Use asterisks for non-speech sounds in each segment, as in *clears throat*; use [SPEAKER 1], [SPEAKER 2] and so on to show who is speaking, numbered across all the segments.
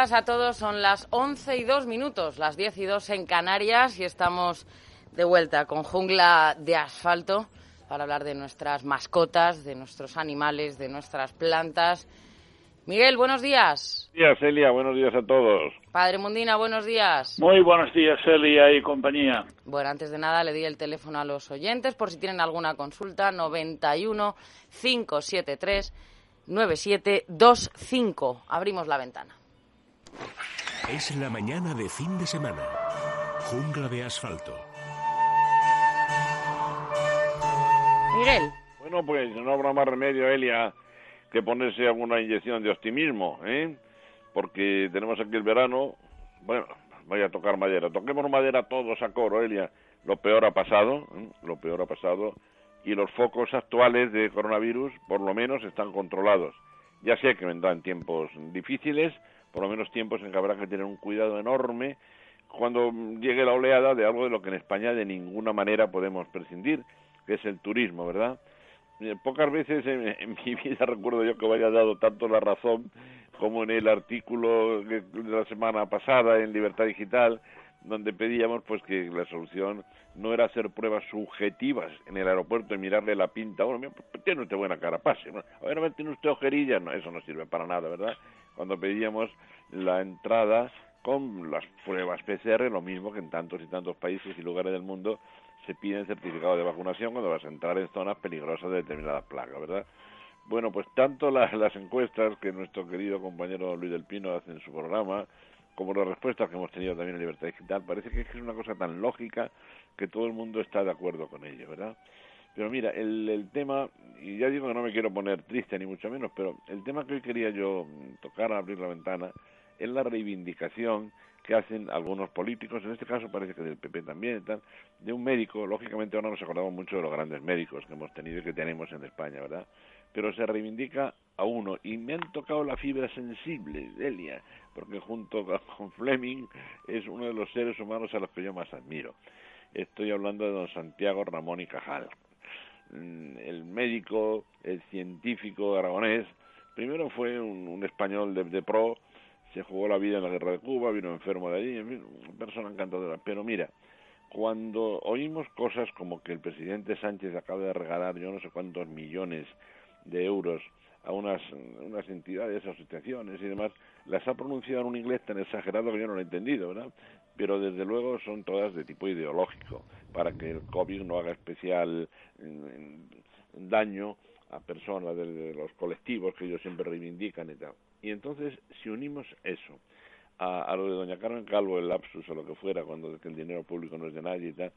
[SPEAKER 1] Días a todos. Son las 11 y 2 minutos, las 10 y 2 en Canarias y estamos de vuelta con Jungla de Asfalto para hablar de nuestras mascotas, de nuestros animales, de nuestras plantas. Miguel, buenos días.
[SPEAKER 2] Buenos días, Celia. Buenos días a todos.
[SPEAKER 1] Padre Mundina, buenos días.
[SPEAKER 3] Muy buenos días, Celia y compañía.
[SPEAKER 1] Bueno, antes de nada le di el teléfono a los oyentes por si tienen alguna consulta. 91 573 9725. Abrimos la ventana.
[SPEAKER 4] Es la mañana de fin de semana. Jungla de asfalto.
[SPEAKER 1] Miguel.
[SPEAKER 2] Bueno, pues no habrá más remedio, Elia, que ponerse alguna inyección de optimismo, ¿eh? Porque tenemos aquí el verano. Bueno, voy a tocar madera. Toquemos madera todos a coro, Elia. Lo peor ha pasado, ¿eh? lo peor ha pasado y los focos actuales de coronavirus por lo menos están controlados. Ya sé que vendrán tiempos difíciles, por lo menos tiempos en que habrá que tener un cuidado enorme cuando llegue la oleada de algo de lo que en España de ninguna manera podemos prescindir, que es el turismo, ¿verdad? Eh, pocas veces en, *laughs* mi vida recuerdo yo que me haya dado tanto la razón como en el artículo de la semana pasada en Libertad Digital, donde pedíamos pues que la solución no era hacer pruebas subjetivas en el aeropuerto y mirarle la pinta. Bueno, mira, pues, tiene usted buena cara, pase. ¿no? A tiene usted ojerilla. No, eso no sirve para nada, ¿verdad? Cuando pedíamos la entrada con las pruebas PCR, lo mismo que en tantos y tantos países y lugares del mundo se pide certificado de vacunación cuando vas a entrar en zonas peligrosas de determinadas plagas, ¿verdad? Bueno, pues tanto las encuestas que nuestro querido compañero Luis del Pino hace en su programa, como las respuestas que hemos tenido también en Libertad Digital, parece que es una cosa tan lógica que todo el mundo está de acuerdo con ello, ¿verdad? Pero mira, el, el tema, y ya digo que no me quiero poner triste ni mucho menos, pero el tema que hoy quería yo tocar, abrir la ventana, es la reivindicación que hacen algunos políticos, en este caso parece que del PP también y tal, de un médico, lógicamente ahora nos acordamos mucho de los grandes médicos que hemos tenido y que tenemos en España, ¿verdad? Pero se reivindica a uno, y me han tocado la fibra sensible, Delia, porque junto con Fleming es uno de los seres humanos a los que yo más admiro. Estoy hablando de don Santiago Ramón y Cajal, el médico, el científico aragonés, primero fue un, un español de, de, pro, se jugó la vida en la guerra de Cuba, vino enfermo de allí, en fin, una persona encantadora. Pero mira, cuando oímos cosas como que el presidente Sánchez acaba de regalar yo no sé cuántos millones de euros a unas, unas entidades, asociaciones y demás, las ha pronunciado en un inglés tan exagerado que yo no lo he entendido, ¿verdad? Pero desde luego son todas de tipo ideológico, para que el COVID no haga especial daño a personas de, de los colectivos que ellos siempre reivindican y tal. Y entonces, si unimos eso a, a, lo de doña Carmen Calvo, el lapsus o lo que fuera, cuando el dinero público no es de nadie y tal,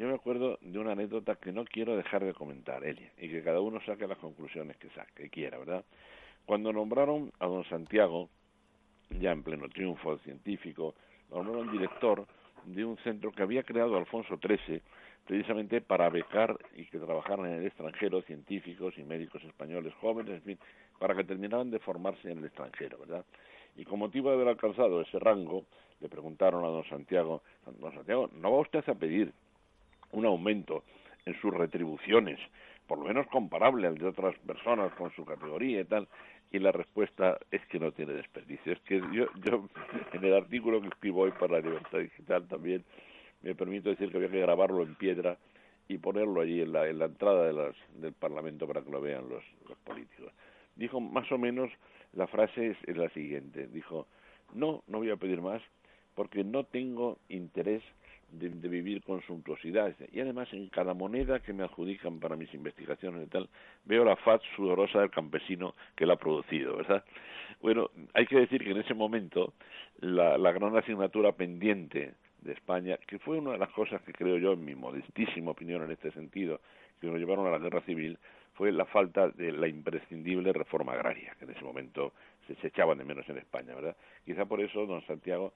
[SPEAKER 2] yo me acuerdo de una anécdota que no quiero dejar de comentar, Elia, y que cada uno saque las conclusiones que saque, que quiera, ¿verdad? Cuando nombraron a don Santiago, ya en pleno triunfo científico, nombraron director de un centro que había creado Alfonso XIII, precisamente para becar y que trabajaran en el extranjero científicos y médicos españoles jóvenes, en fin, para que terminaran de formarse en el extranjero, ¿verdad? Y con motivo de haber alcanzado ese rango, le preguntaron a don Santiago, don Santiago, ¿no va usted a pedir un aumento en sus retribuciones, por lo menos comparable al de otras personas con su categoría y tal? Y la respuesta es que no tiene desperdicio. Es que yo, yo en el artículo que escribo hoy para la Libertad Digital también me permito decir que había que grabarlo en piedra y ponerlo allí en la, en la entrada de las, del Parlamento para que lo vean los, los políticos. Dijo más o menos, la frase es, es la siguiente, dijo, no, no voy a pedir más porque no tengo interés de, vivir con suntuosidad. Y además en cada moneda que me adjudican para mis investigaciones y tal, veo la faz sudorosa del campesino que la ha producido, ¿verdad? Bueno, hay que decir que en ese momento la, la gran asignatura pendiente de España, que fue una de las cosas que creo yo, en mi modestísima opinión en este sentido, que nos llevaron a la guerra civil, fue la falta de la imprescindible reforma agraria, que en ese momento se, echaban de menos en España, ¿verdad? Quizá por eso don Santiago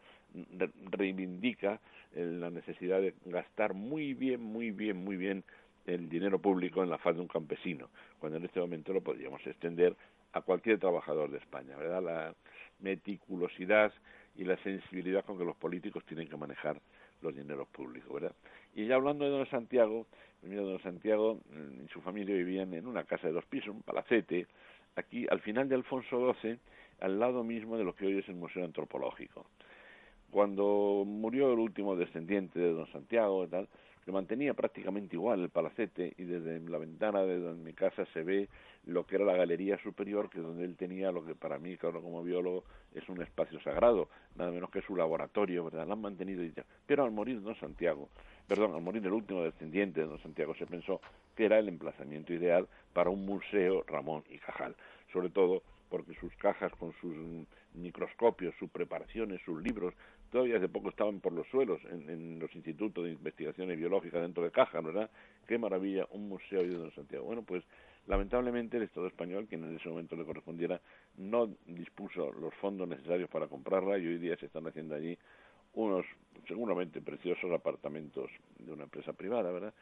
[SPEAKER 2] reivindica eh, la necesidad de gastar muy bien, muy bien, muy bien el dinero público en la faz de un campesino, cuando en este momento lo podríamos extender a cualquier trabajador de España, ¿verdad? La meticulosidad y la sensibilidad con que los políticos tienen que manejar los dineros públicos, ¿verdad? Y ya hablando de don Santiago, pues mira, don Santiago mm, y su familia vivían en una casa de dos pisos, un palacete, aquí al final de Alfonso XII, al lado mismo de lo que hoy es el Museo Antropológico. Cuando murió el último descendiente de don Santiago tal, lo mantenía prácticamente igual el palacete y desde la ventana de mi casa se ve lo que era la galería superior, que es donde él tenía lo que para mí, como biólogo, es un espacio sagrado, nada menos que su laboratorio, ¿verdad? Lo han mantenido y ya. Pero al morir don Santiago, perdón, al morir el último descendiente de don Santiago, se pensó que era el emplazamiento ideal para un museo Ramón y Cajal, sobre todo porque sus cajas con sus microscopios, sus preparaciones, sus libros, todavía hace poco estaban por los suelos en, los institutos de investigaciones biológicas dentro de cajas, ¿verdad? Qué maravilla, un museo de Don Santiago. Bueno, pues lamentablemente el Estado español, que en ese momento le correspondiera, no dispuso los fondos necesarios para comprarla y hoy día se están haciendo allí unos seguramente preciosos apartamentos de una empresa privada, ¿verdad?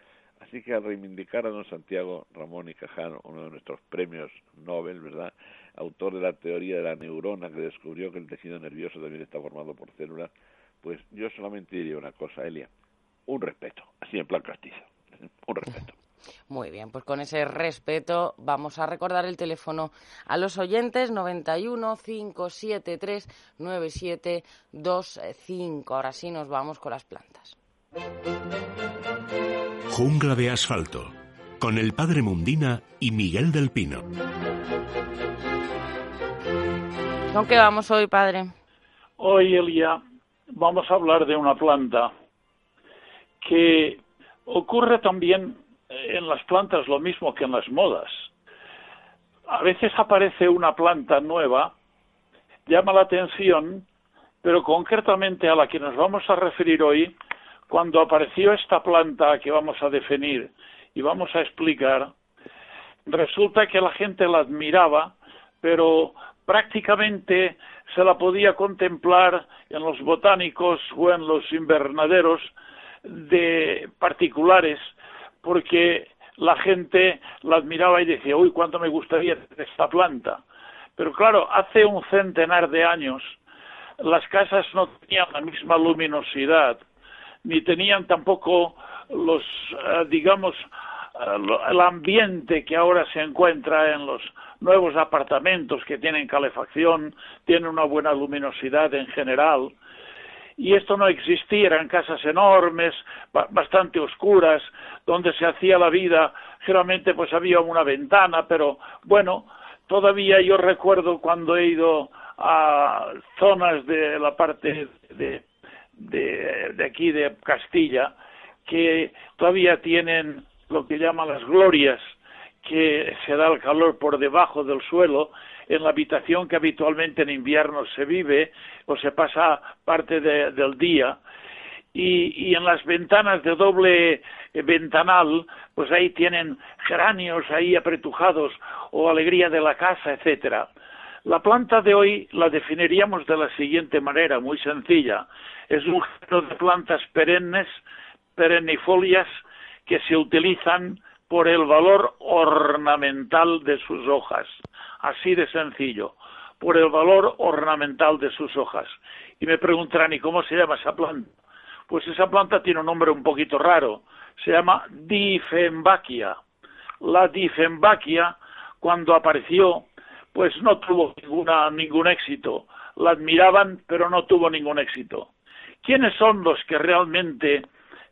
[SPEAKER 2] Así que al reivindicar a don Santiago Ramón y Cajano, uno de nuestros premios Nobel, ¿verdad? Autor de la teoría de la neurona que descubrió que el tejido nervioso también está formado por células, pues yo solamente diría una cosa, Elia, un respeto, así en plan castizo, *laughs* un respeto.
[SPEAKER 1] Muy bien, pues con ese respeto vamos a recordar el teléfono a los oyentes 91 573 9725. Ahora sí nos vamos con las plantas.
[SPEAKER 4] Jungla de asfalto con el padre Mundina y Miguel del Pino.
[SPEAKER 1] ¿Con qué vamos hoy, padre?
[SPEAKER 3] Hoy, Elia, vamos a hablar de una planta que ocurre también en las plantas lo mismo que en las modas. A veces aparece una planta nueva, llama la atención, pero concretamente a la que nos vamos a referir hoy, cuando apareció esta planta que vamos a definir y vamos a explicar, resulta que la gente la admiraba, pero prácticamente se la podía contemplar en los botánicos o en los invernaderos de particulares porque la gente la admiraba y decía, uy, cuánto me gustaría esta planta. Pero claro, hace un centenar de años las casas no tenían la misma luminosidad, ni tenían tampoco los, eh, digamos, el ambiente que ahora se encuentra en los nuevos apartamentos que tienen calefacción, tienen una buena luminosidad en general, y esto no existía, eran casas enormes, bastante oscuras, donde se hacía la vida, generalmente pues había una ventana, pero bueno, todavía yo recuerdo cuando he ido a zonas de la parte de, de aquí de Castilla, que todavía tienen lo que llaman las glorias, que se da el calor por debajo del suelo, en la habitación que habitualmente en invierno se vive o se pasa parte del día. Y, en las ventanas de doble ventanal, pues ahí tienen geranios ahí apretujados o alegría de la casa, etcétera. La planta de hoy la definiríamos de la siguiente manera, muy sencilla. Es un género de plantas perennes, perennifolias, que se utilizan por el valor ornamental de sus hojas así de sencillo, por el valor ornamental de sus hojas. Y me preguntarán, ¿y cómo se llama esa planta? Pues esa planta tiene un nombre un poquito raro, se llama Difembaquia. La Difembaquia, cuando apareció, pues no tuvo ninguna, ningún éxito. La admiraban, pero no tuvo ningún éxito. ¿Quiénes son los que realmente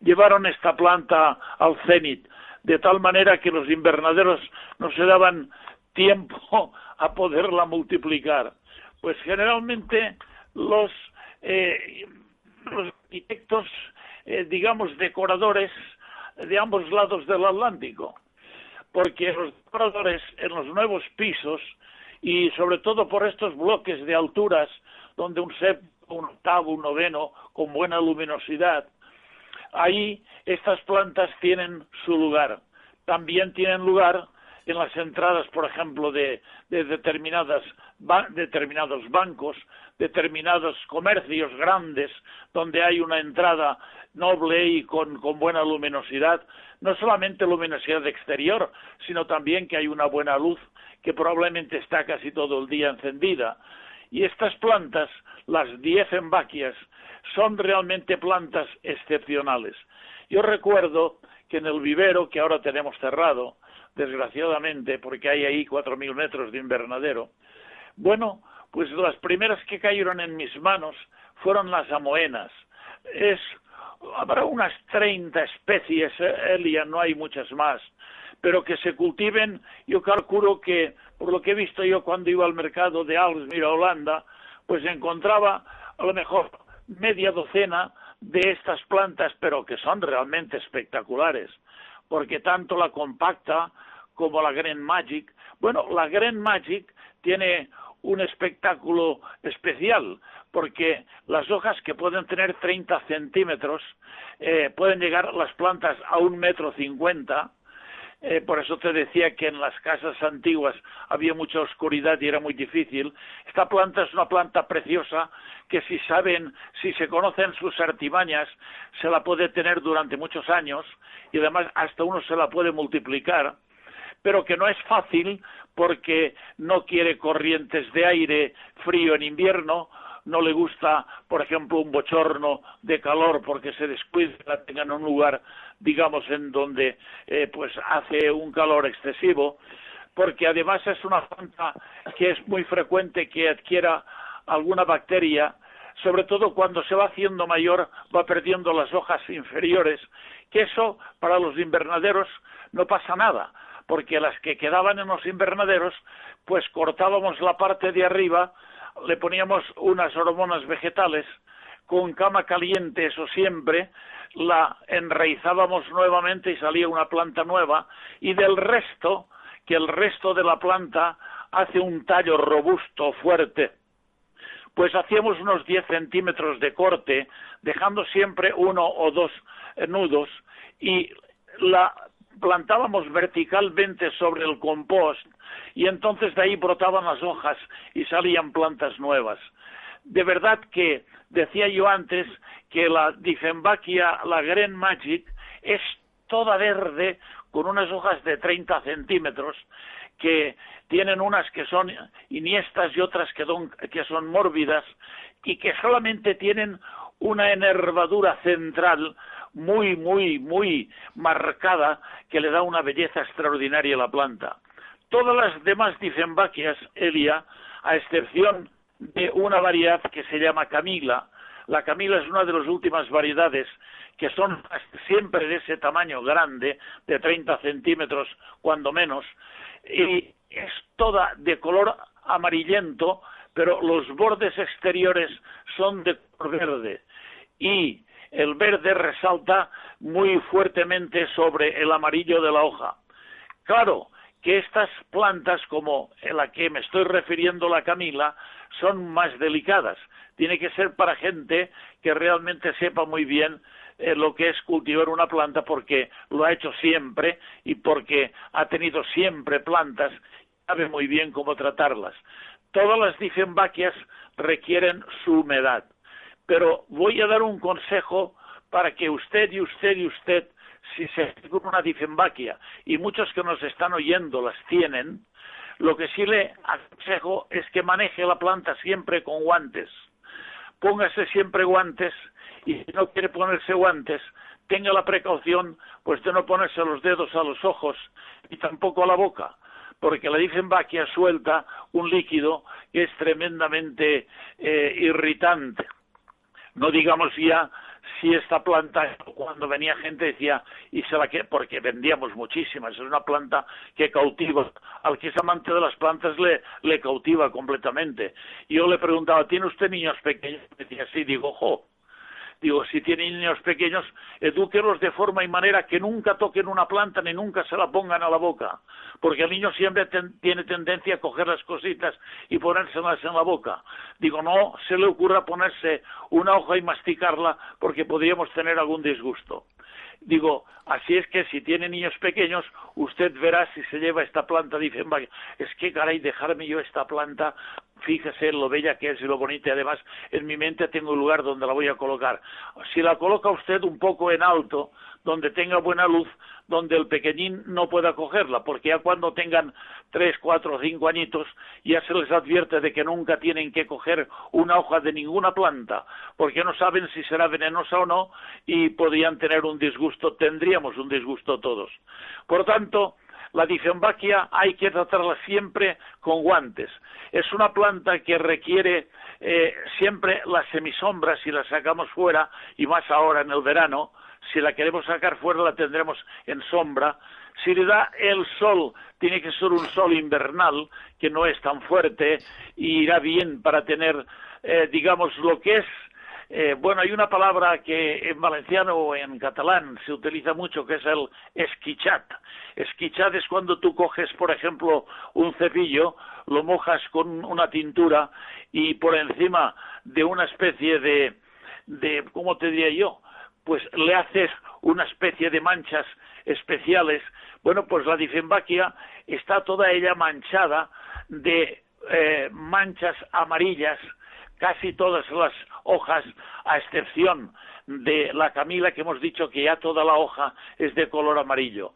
[SPEAKER 3] llevaron esta planta al cenit? De tal manera que los invernaderos no se daban tiempo a poderla multiplicar. Pues generalmente los, eh, los arquitectos eh, digamos, decoradores de ambos lados del Atlántico, porque los decoradores en los nuevos pisos y sobre todo por estos bloques de alturas donde un séptimo, un octavo, un noveno con buena luminosidad, ahí estas plantas tienen su lugar. También tienen lugar en las entradas, por ejemplo, de, determinadas, determinados bancos, determinados comercios grandes, donde hay una entrada noble y con, con buena luminosidad, no solamente luminosidad exterior, sino también que hay una buena luz que probablemente está casi todo el día encendida. Y estas plantas, las diefenbaquias, son realmente plantas excepcionales. Yo recuerdo que en el vivero que ahora tenemos cerrado, desgraciadamente, porque hay ahí cuatro mil metros de invernadero, bueno, pues las primeras que cayeron en mis manos fueron las amoenas. Es, habrá unas 30 especies, eh, Elia, no hay muchas más, pero que se cultiven, yo calculo que, por lo que he visto yo cuando iba al mercado de Alsmir a Holanda, pues encontraba a lo mejor media docena de estas plantas, pero que son realmente espectaculares, porque tanto la compacta como la Green Magic, bueno, la Green Magic tiene un espectáculo especial, porque las hojas que pueden tener 30 centímetros eh, pueden llegar las plantas a un metro cincuenta, eh, por eso te decía que en las casas antiguas había mucha oscuridad y era muy difícil. Esta planta es una planta preciosa que si saben, si se conocen sus artimañas, se la puede tener durante muchos años y además hasta uno se la puede multiplicar, pero que no es fácil porque no quiere corrientes de aire frío en invierno, no le gusta, por ejemplo, un bochorno de calor porque se descuida, la tenga en un lugar, digamos, en donde eh, pues hace un calor excesivo, porque además es una planta que es muy frecuente que adquiera alguna bacteria, sobre todo cuando se va haciendo mayor, va perdiendo las hojas inferiores, que eso para los invernaderos no pasa nada, porque las que quedaban en los invernaderos, pues cortábamos la parte de arriba, le poníamos unas hormonas vegetales con cama caliente, eso siempre, la enraizábamos nuevamente y salía una planta nueva, y del resto, que el resto de la planta hace un tallo robusto, fuerte, pues hacíamos unos 10 centímetros de corte, dejando siempre uno o dos nudos, y la plantábamos verticalmente sobre el compost y entonces de ahí brotaban las hojas y salían plantas nuevas. De verdad que decía yo antes que la Difenbachia, la Green Magic, es toda verde con unas hojas de 30 centímetros que tienen unas que son iniestas y otras que, que son mórbidas y que solamente tienen una enervadura central muy, muy, muy marcada que le da una belleza extraordinaria a la planta. Todas las demás dicembaquias, Elia, a excepción de una variedad que se llama Camila, la Camila es una de las últimas variedades que son siempre de ese tamaño grande, de 30 centímetros cuando menos, y es toda de color amarillento, pero los bordes exteriores son de color verde. Y el verde resalta muy fuertemente sobre el amarillo de la hoja. Claro que estas plantas, como la que me estoy refiriendo la Camila, son más delicadas. Tiene que ser para gente que realmente sepa muy bien eh, lo que es cultivar una planta porque lo ha hecho siempre y porque ha tenido siempre plantas sabe muy bien cómo tratarlas. Todas las difenbaquias requieren su humedad pero voy a dar un consejo para que usted y usted y usted, si se con una difembaquia, y muchos que nos están oyendo las tienen, lo que sí le aconsejo es que maneje la planta siempre con guantes. Póngase siempre guantes y si no quiere ponerse guantes, tenga la precaución pues de no ponerse los dedos a los ojos y tampoco a la boca, porque la difembaquia suelta un líquido que es tremendamente eh, irritante no digamos ya si esta planta cuando venía gente decía y se la que porque vendíamos muchísimas es una planta que cautiva al que es amante de las plantas le le cautiva completamente yo le preguntaba tiene usted niños pequeños y decía sí digo ojo Digo, si tienen niños pequeños, edúquelos de forma y manera que nunca toquen una planta ni nunca se la pongan a la boca, porque el niño siempre tiene tendencia a coger las cositas y ponérselas en la boca. Digo, no se le ocurra ponerse una hoja y masticarla porque podríamos tener algún disgusto. Digo, así es que si tiene niños pequeños, usted verá si se lleva esta planta. Dice, es que caray, dejarme yo esta planta, fíjese lo bella que es y lo bonita. Además, en mi mente tengo un lugar donde la voy a colocar. Si la coloca usted un poco en alto, donde tenga buena luz, donde el pequeñín no pueda cogerla, porque ya cuando tengan tres, cuatro cinco añitos ya se les advierte de que nunca tienen que coger una hoja de ninguna planta, porque no saben si será venenosa o no y podrían tener un disgusto, tendríamos un disgusto todos. Por tanto, la difembaquia hay que tratarla siempre con guantes. Es una planta que requiere eh, siempre las semisombras si la sacamos fuera, y más ahora en el verano, si la queremos sacar fuera la tendremos en sombra. Si le da el sol, tiene que ser un sol invernal, que no es tan fuerte, y irá bien para tener, eh, digamos, lo que es eh, bueno, hay una palabra que en valenciano o en catalán se utiliza mucho, que es el esquichat. Esquichat es cuando tú coges, por ejemplo, un cepillo, lo mojas con una tintura y por encima de una especie de, de ¿cómo te diría yo? pues le haces una especie de manchas especiales. Bueno, pues la difembaquia está toda ella manchada de eh, manchas amarillas, casi todas las hojas, a excepción de la camila que hemos dicho que ya toda la hoja es de color amarillo.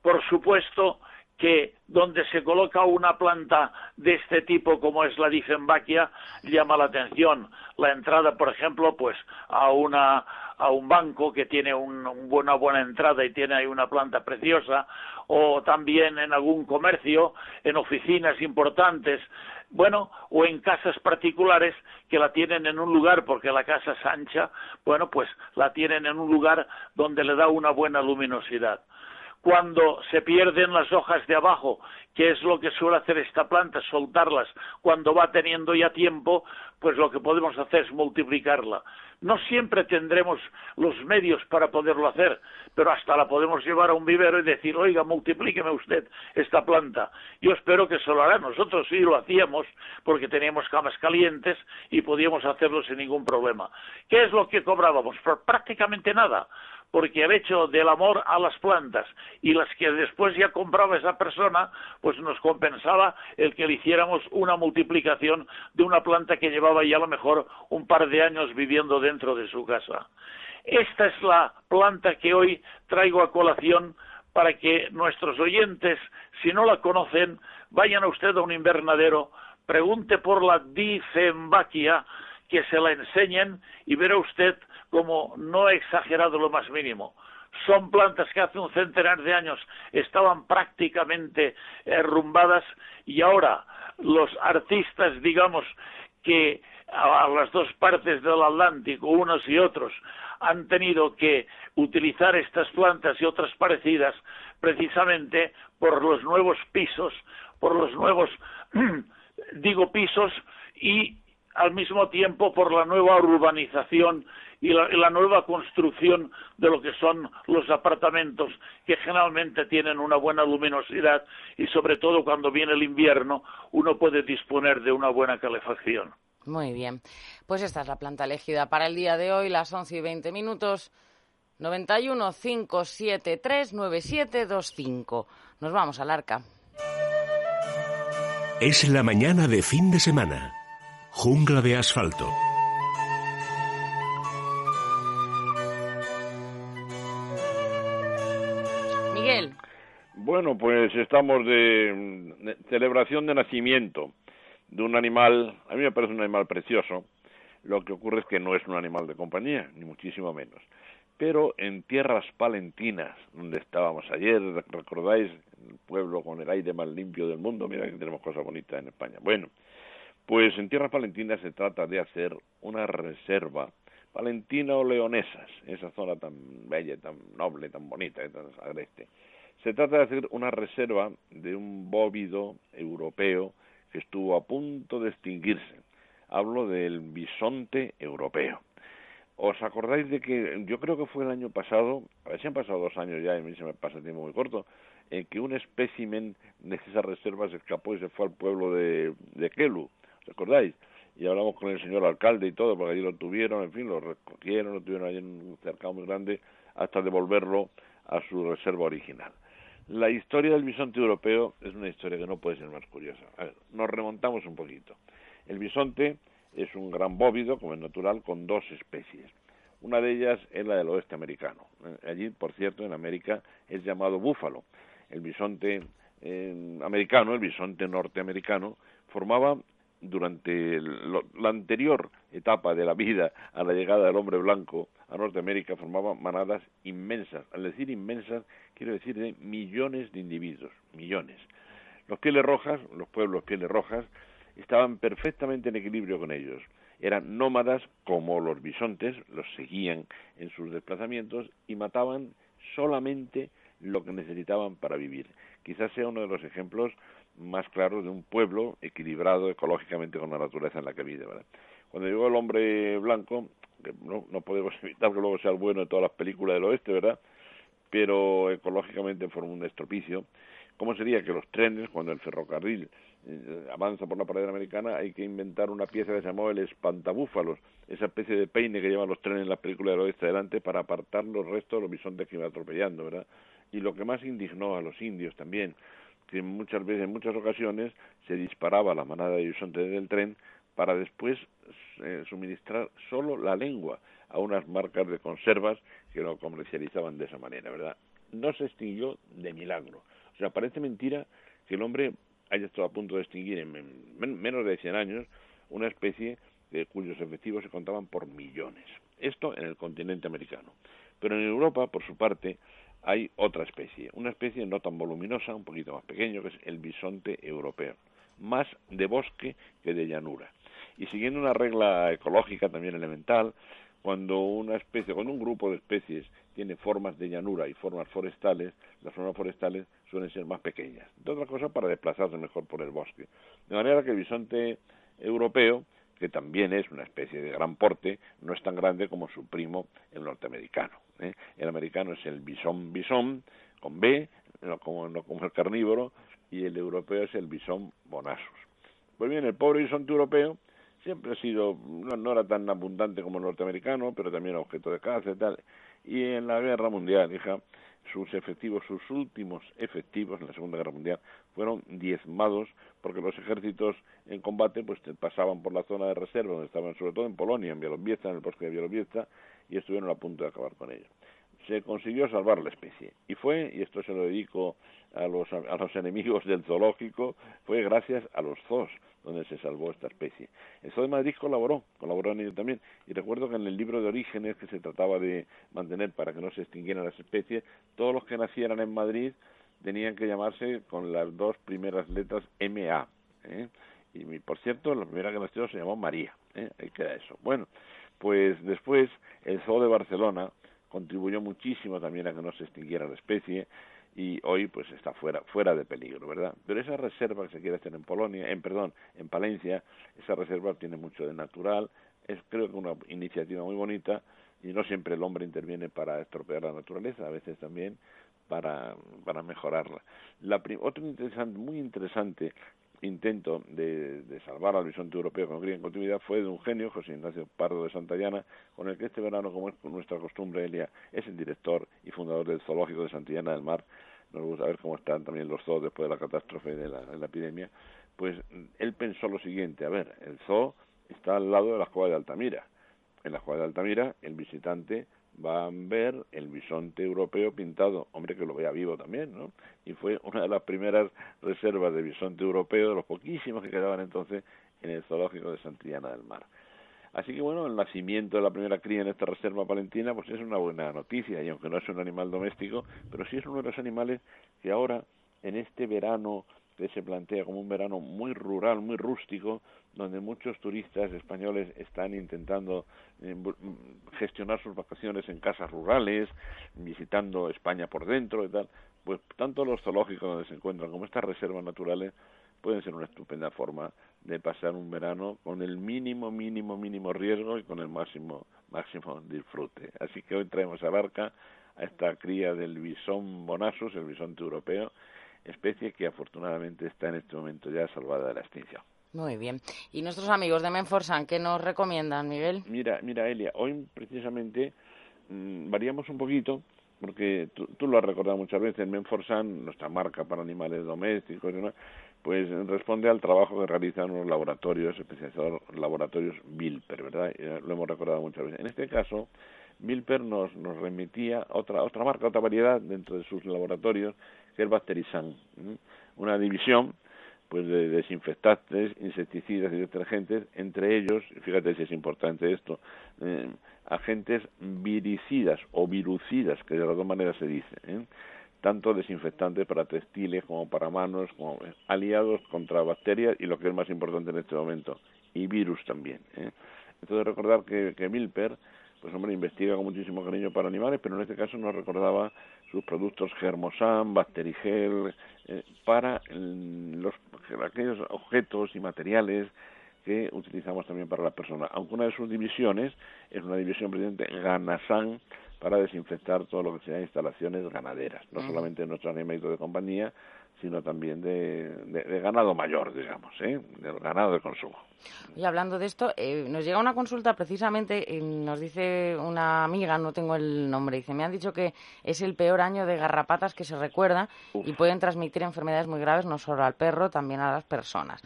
[SPEAKER 3] Por supuesto que donde se coloca una planta de este tipo como es la difembaquia llama la atención. La entrada, por ejemplo, pues a una a un banco que tiene una buena entrada y tiene ahí una planta preciosa, o también en algún comercio, en oficinas importantes, bueno, o en casas particulares que la tienen en un lugar porque la casa es ancha, bueno, pues la tienen en un lugar donde le da una buena luminosidad cuando se pierden las hojas de abajo, que es lo que suele hacer esta planta, soltarlas cuando va teniendo ya tiempo, pues lo que podemos hacer es multiplicarla. No siempre tendremos los medios para poderlo hacer, pero hasta la podemos llevar a un vivero y decir, oiga, multiplíqueme usted esta planta. Yo espero que se lo hará. Nosotros sí lo hacíamos porque teníamos camas calientes y podíamos hacerlo sin ningún problema. ¿Qué es lo que cobrábamos? prácticamente nada porque el hecho del amor a las plantas y las que después ya compraba esa persona, pues nos compensaba el que le hiciéramos una multiplicación de una planta que llevaba ya a lo mejor un par de años viviendo dentro de su casa. Esta es la planta que hoy traigo a colación para que nuestros oyentes, si no la conocen, vayan a usted a un invernadero, pregunte por la difembaquia, que se la enseñen y verá usted como no he exagerado lo más mínimo. Son plantas que hace un centenar de años estaban prácticamente derrumbadas y ahora los artistas, digamos, que a las dos partes del Atlántico, unos y otros, han tenido que utilizar estas plantas y otras parecidas precisamente por los nuevos pisos, por los nuevos, *clears throat* digo, pisos y al mismo tiempo por la nueva urbanización y la, nueva construcción de lo que son los apartamentos que generalmente tienen una buena luminosidad y sobre todo cuando viene el invierno uno puede disponer de una buena calefacción.
[SPEAKER 1] Muy bien, pues esta es la planta elegida para el día de hoy, las 11 y 20 minutos. 91 573 9725. Nos vamos al arca.
[SPEAKER 4] Es la mañana de fin de semana. Jungla de asfalto.
[SPEAKER 2] Bueno, pues estamos de, celebración de nacimiento de un animal, a mí me parece un animal precioso, lo que ocurre es que no es un animal de compañía, ni muchísimo menos. Pero en tierras palentinas, donde estábamos ayer, recordáis, el pueblo con el aire más limpio del mundo, mira que tenemos cosas bonitas en España. Bueno, pues en tierras palentinas se trata de hacer una reserva palentina o leonesas, esa zona tan bella, tan noble, tan bonita, tan agreste. Se trata de hacer una reserva de un bóvido europeo que estuvo a punto de extinguirse. Hablo del bisonte europeo. ¿Os acordáis de que yo creo que fue el año pasado, a ver si han pasado dos años ya, y a mí se me pasa el tiempo muy corto, en que un espécimen de esas reservas escapó y se fue al pueblo de, de Kelu, ¿os acordáis? Y hablamos con el señor alcalde y todo, porque allí lo tuvieron, en fin, lo recogieron, lo tuvieron allí en un cercado muy grande, hasta devolverlo a su reserva original. La historia del bisonte europeo es una historia que no puede ser más curiosa. A ver, nos remontamos un poquito. El bisonte es un gran bóvido, como es natural, con dos especies. Una de ellas es la del oeste americano. Eh, allí, por cierto, en América es llamado búfalo. El bisonte eh, americano, el bisonte norteamericano, formaba durante la anterior etapa de la vida a la llegada del hombre blanco a Norteamérica formaba manadas inmensas. Al decir inmensas, quiero decir de millones de individuos, millones. Los pieles rojas, los pueblos pieles rojas, estaban perfectamente en equilibrio con ellos. Eran nómadas como los bisontes, los seguían en sus desplazamientos y mataban solamente lo que necesitaban para vivir. Quizás sea uno de los ejemplos más claros de un pueblo equilibrado ecológicamente con la naturaleza en la que vive. Cuando llegó el hombre blanco, que no, no podemos *laughs* evitar que luego sea el bueno de todas las películas del oeste, ¿verdad? Pero ecológicamente forma un estropicio. ¿Cómo sería que los trenes, cuando el ferrocarril eh, avanza por la pared americana, hay que inventar una pieza que se llamó el espantabúfalos, esa especie de peine que llevan los trenes en las películas del oeste adelante para apartar los restos de los bisontes que iban atropellando, ¿verdad? Y lo que más indignó a los indios también, que muchas veces, en muchas ocasiones, se disparaba la manada de bisontes del tren para después eh, suministrar solo la lengua a unas marcas de conservas que lo comercializaban de esa manera, ¿verdad? No se extinguió de milagro. O sea, parece mentira que el hombre haya estado a punto de extinguir en menos de 100 años una especie de cuyos efectivos se contaban por millones. Esto en el continente americano. Pero en Europa, por su parte, hay otra especie, una especie no tan voluminosa, un poquito más pequeño, que es el bisonte europeo, más de bosque que de llanura. Y siguiendo una regla ecológica también elemental, cuando una especie, cuando un grupo de especies tiene formas de llanura y formas forestales, las formas forestales suelen ser más pequeñas. De otra cosa, para desplazarse mejor por el bosque. De manera que el bisonte europeo, que también es una especie de gran porte, no es tan grande como su primo el norteamericano. ¿eh? El americano es el bisón bisón, con B, no como, no como el carnívoro, y el europeo es el bisón bonasus. Pues bien, el pobre bisonte europeo siempre ha sido, no, era tan abundante como el norteamericano, pero también objeto de caza y tal. Y en la guerra mundial, hija, sus efectivos, sus últimos efectivos en la Segunda Guerra Mundial fueron diezmados porque los ejércitos en combate pues pasaban por la zona de reserva donde estaban sobre todo en Polonia, en Bielorrusia, en el bosque de Bielorrusia y estuvieron a punto de acabar con ellos. Se consiguió salvar la especie y fue, y esto se lo dedico a los, a los enemigos del zoológico, fue gracias a los zoos donde se salvó esta especie. El Zoo de Madrid colaboró, colaboró en ello también, y recuerdo que en el libro de orígenes que se trataba de mantener para que no se extinguieran las especies, todos los que nacieran en Madrid tenían que llamarse con las dos primeras letras MA. ¿eh? Y por cierto, la primera que nació se llamó María. ¿eh? Ahí queda eso. Bueno, pues después el Zoo de Barcelona contribuyó muchísimo también a que no se extinguiera la especie y hoy pues está fuera fuera de peligro, ¿verdad? Pero esa reserva que se quiere hacer en Polonia, en perdón, en Palencia, esa reserva tiene mucho de natural, es creo que una iniciativa muy bonita y no siempre el hombre interviene para estropear la naturaleza, a veces también para, para mejorarla. La, otro interesante, muy interesante intento de, de, salvar al bisonte europeo con en continuidad fue de un genio, José Ignacio Pardo de Santillana, con el que este verano, como es nuestra costumbre, Elia es el director y fundador del Zoológico de Santillana del Mar. Nos gusta ver cómo están también los zoos después de la catástrofe de la, de la epidemia. Pues él pensó lo siguiente, a ver, el zoo está al lado de la Cueva de Altamira. En la Cueva de Altamira, el visitante va a ver el bisonte europeo pintado, hombre que lo vea vivo también, ¿no? Y fue una de las primeras reservas de bisonte europeo, de los poquísimos que quedaban entonces en el zoológico de Santillana del Mar. Así que bueno, el nacimiento de la primera cría en esta reserva palentina pues es una buena noticia, y aunque no es un animal doméstico, pero sí es uno de los animales que ahora, en este verano que se plantea como un verano muy rural, muy rústico, donde muchos turistas españoles están intentando eh, gestionar sus vacaciones en casas rurales, visitando España por dentro y tal, pues tanto los zoológicos donde se encuentran como estas reservas naturales pueden ser una estupenda forma de pasar un verano con el mínimo, mínimo, mínimo riesgo y con el máximo, máximo disfrute. Así que hoy traemos a barca a esta cría del bisón bonasus, el bisonte europeo, especie que afortunadamente está en este momento ya salvada de la extinción.
[SPEAKER 1] Muy bien. ¿Y nuestros amigos de Menforsan qué nos recomiendan, Miguel?
[SPEAKER 2] Mira, mira, Elia, hoy precisamente mm, variamos un poquito porque tú, lo has recordado muchas veces, Menforsan, nuestra marca para animales domésticos y pues responde al trabajo que realizan los laboratorios especializados, laboratorios Vilper, ¿verdad? Lo hemos recordado muchas veces. En este caso, Vilper nos, nos remitía otra otra marca, otra variedad dentro de sus laboratorios, que es Bacterisan, una división pues de desinfectantes, insecticidas y detergentes, entre ellos, fíjate si es importante esto, eh, agentes viricidas o virucidas, que de las dos maneras se dice, ¿eh? tanto desinfectantes para textiles como para manos, como aliados contra bacterias y lo que es más importante en este momento, y virus también. ¿eh? Entonces recordar que, que Milper, pues hombre, investiga con muchísimo cariño para animales, pero en este caso nos recordaba sus productos Germosan, Bacterigel, eh, para los, aquellos objetos y materiales que utilizamos también para la persona. Aunque una de sus divisiones es una división presidente Ganasan, para desinfectar todo lo que sea instalaciones ganaderas, no solamente nuestros animalitos de compañía, sino también de, ganado mayor, digamos, ¿eh? del ganado de consumo.
[SPEAKER 1] Y hablando de esto, eh, nos llega una consulta precisamente, eh, nos dice una amiga, no tengo el nombre, dice, me han dicho que es el peor año de garrapatas que se recuerda y pueden transmitir enfermedades muy graves no solo al perro, también a las personas.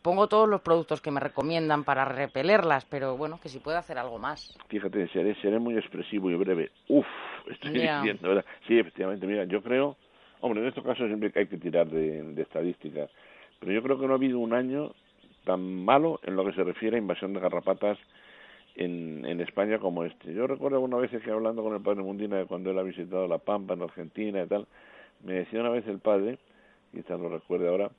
[SPEAKER 1] pongo todos los productos que me recomiendan para repelerlas, pero bueno, que si puede hacer algo más.
[SPEAKER 2] Fíjate, seré, seré muy expresivo y breve. Uf, estoy diciendo, ¿verdad? Sí, efectivamente, mira, yo creo Hombre, en estos casos siempre hay que tirar de, de estadísticas, pero yo creo que no ha habido un año tan malo en lo que se refiere a invasión de garrapatas en, en España como este. Yo recuerdo alguna vez que hablando con el padre Mundina cuando él ha visitado La Pampa en Argentina y tal, me decía una vez el padre, quizás lo recuerde ahora,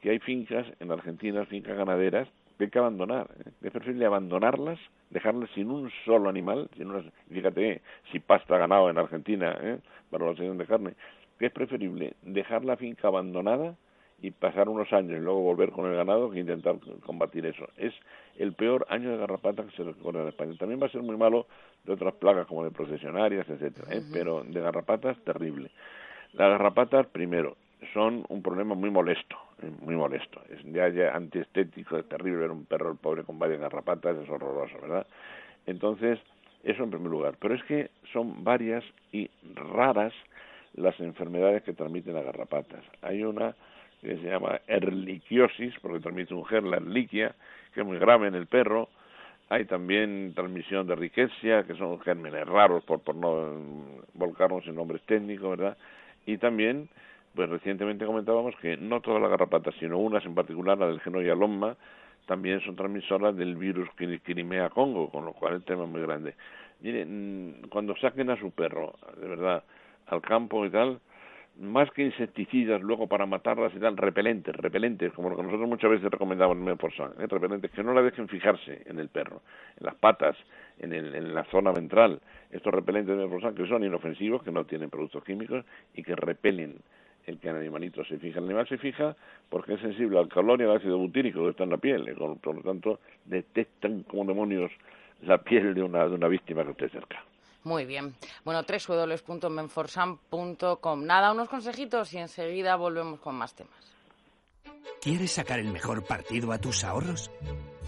[SPEAKER 2] que hay fincas en Argentina, fincas ganaderas, que hay que abandonar. ¿eh? Es preferible abandonarlas, dejarlas sin un solo animal, sin una, fíjate, si pasta ganado en Argentina ¿eh? para la obtención de carne, que es preferible dejar la finca abandonada y pasar unos años y luego volver con el ganado que intentar combatir eso. Es el peor año de garrapata que se recorre en España. También va a ser muy malo de otras plagas como de procesionarias, etcétera, ¿eh? pero de garrapatas terrible. Las garrapatas, primero, son un problema muy molesto, ¿eh? muy molesto. Es ya, ya antiestético, es terrible ver un perro el pobre con varias garrapatas, es horroroso, ¿verdad? Entonces, eso en primer lugar. Pero es que son varias y raras las enfermedades que transmiten las garrapatas. Hay una que se llama erliquiosis, porque transmite un germen, la erliquia, que es muy grave en el perro. Hay también transmisión de riqueza, que son gérmenes raros, por, por no volcarnos en nombres técnicos, ¿verdad? Y también, pues recientemente comentábamos que no todas las garrapatas, sino unas en particular, la del genoyaloma, también son transmisoras del virus Crimea Congo, con lo cual el tema es muy grande. Miren, cuando saquen a su perro, de verdad, al campo y tal, más que insecticidas luego para matarlas tal, repelentes, repelentes, como lo que nosotros muchas veces recomendamos en Menforsan, ¿eh? repelentes, que no la dejen fijarse en el perro, en las patas, en, el, en la zona ventral. Estos repelentes de Menforsan que son inofensivos, que no tienen productos químicos y que repelen el que el animalito se fija. El animal se fija porque es sensible al calor y al ácido butírico que está en la piel, y por lo tanto detectan como demonios la piel de una, de una víctima que esté cerca.
[SPEAKER 1] Muy bien. Bueno, www.menforsan.com. Nada, unos consejitos y enseguida volvemos con más temas.
[SPEAKER 4] ¿Quieres sacar el mejor partido a tus ahorros?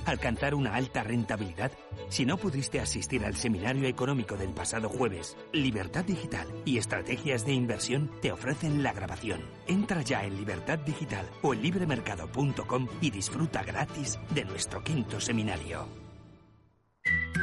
[SPEAKER 4] ¿Alcanzar una alta rentabilidad? Si no pudiste asistir al seminario económico del pasado jueves, Libertad Digital y Estrategias de Inversión te ofrecen la grabación. Entra ya en Libertad Digital o en libremercado.com y disfruta gratis de nuestro quinto seminario.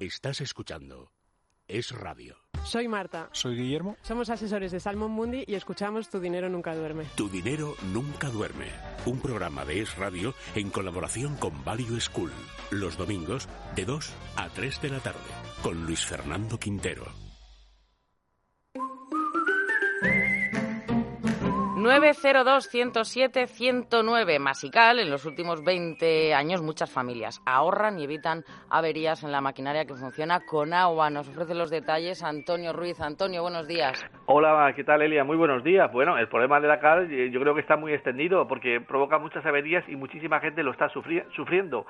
[SPEAKER 4] Estás escuchando
[SPEAKER 5] es radio.
[SPEAKER 6] Soy Marta.
[SPEAKER 7] Soy Guillermo.
[SPEAKER 6] Somos asesores de Salmon Mundi y escuchamos Tu Dinero Nunca Duerme.
[SPEAKER 5] Tu Dinero Nunca Duerme. Un programa de Es Radio en colaboración con Value School. Los domingos de 2 a 3 de la tarde. Con Luis Fernando Quintero.
[SPEAKER 1] 902-107-109. Masical, en los últimos 20 años muchas familias ahorran y evitan averías en la maquinaria que funciona con agua. Nos ofrece los detalles Antonio Ruiz. Antonio, buenos días.
[SPEAKER 8] Hola, ¿qué tal Elia? Muy buenos días. Bueno, el problema de la cal eh, yo creo que está muy extendido porque provoca muchas averías y muchísima gente lo está sufriendo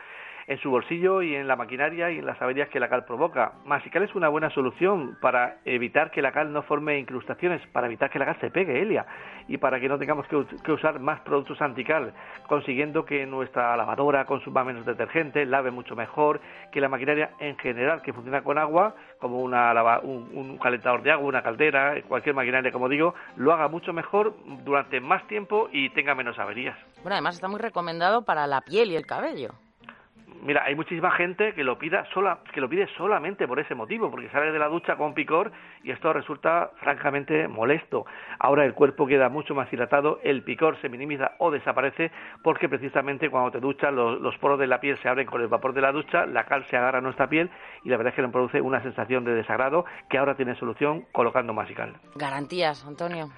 [SPEAKER 8] en su bolsillo y en la maquinaria y en las averías que la cal provoca. Masical es una buena solución para evitar que la cal no forme incrustaciones, para evitar que la cal se pegue, Elia, y para que no tengamos que, usar más productos antical, consiguiendo que nuestra lavadora consuma menos detergente, lave mucho mejor, que la maquinaria en general que funciona con agua, como una un, un calentador de agua, una caldera, cualquier maquinaria, como digo, lo haga mucho mejor durante más tiempo y tenga menos averías.
[SPEAKER 1] Bueno, además está muy recomendado para la piel y el cabello
[SPEAKER 8] mira, hay muchísima gente que lo pida sola, que lo pide solamente por ese motivo, porque sale de la ducha con picor y esto resulta francamente molesto. Ahora el cuerpo queda mucho más hidratado, el picor se minimiza o desaparece porque precisamente cuando te duchas los, poros de la piel se abren con el vapor de la ducha, la cal se agarra a nuestra piel y la verdad es que nos produce una sensación de desagrado que ahora tiene solución colocando masical.
[SPEAKER 1] Garantías, Antonio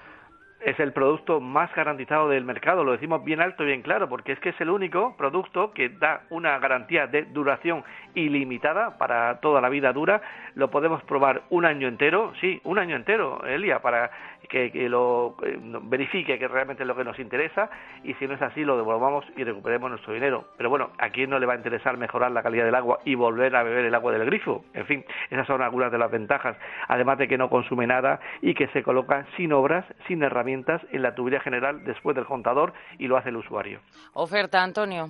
[SPEAKER 8] es el producto más garantizado del mercado, lo decimos bien alto y bien claro, porque es que es el único producto que da una garantía de duración ilimitada para toda la vida dura. Lo podemos probar un año entero, sí, un año entero, Elia, para que, lo eh, verifique que realmente es lo que nos interesa y si no es así lo devolvamos y recuperemos nuestro dinero. Pero bueno, ¿a quién no le va a interesar mejorar la calidad del agua y volver a beber el agua del grifo? En fin, esas son algunas de las ventajas, además de que no consume nada y que se coloca sin obras, sin herramientas en la tubería general después del contador y lo hace el usuario.
[SPEAKER 1] Oferta, Antonio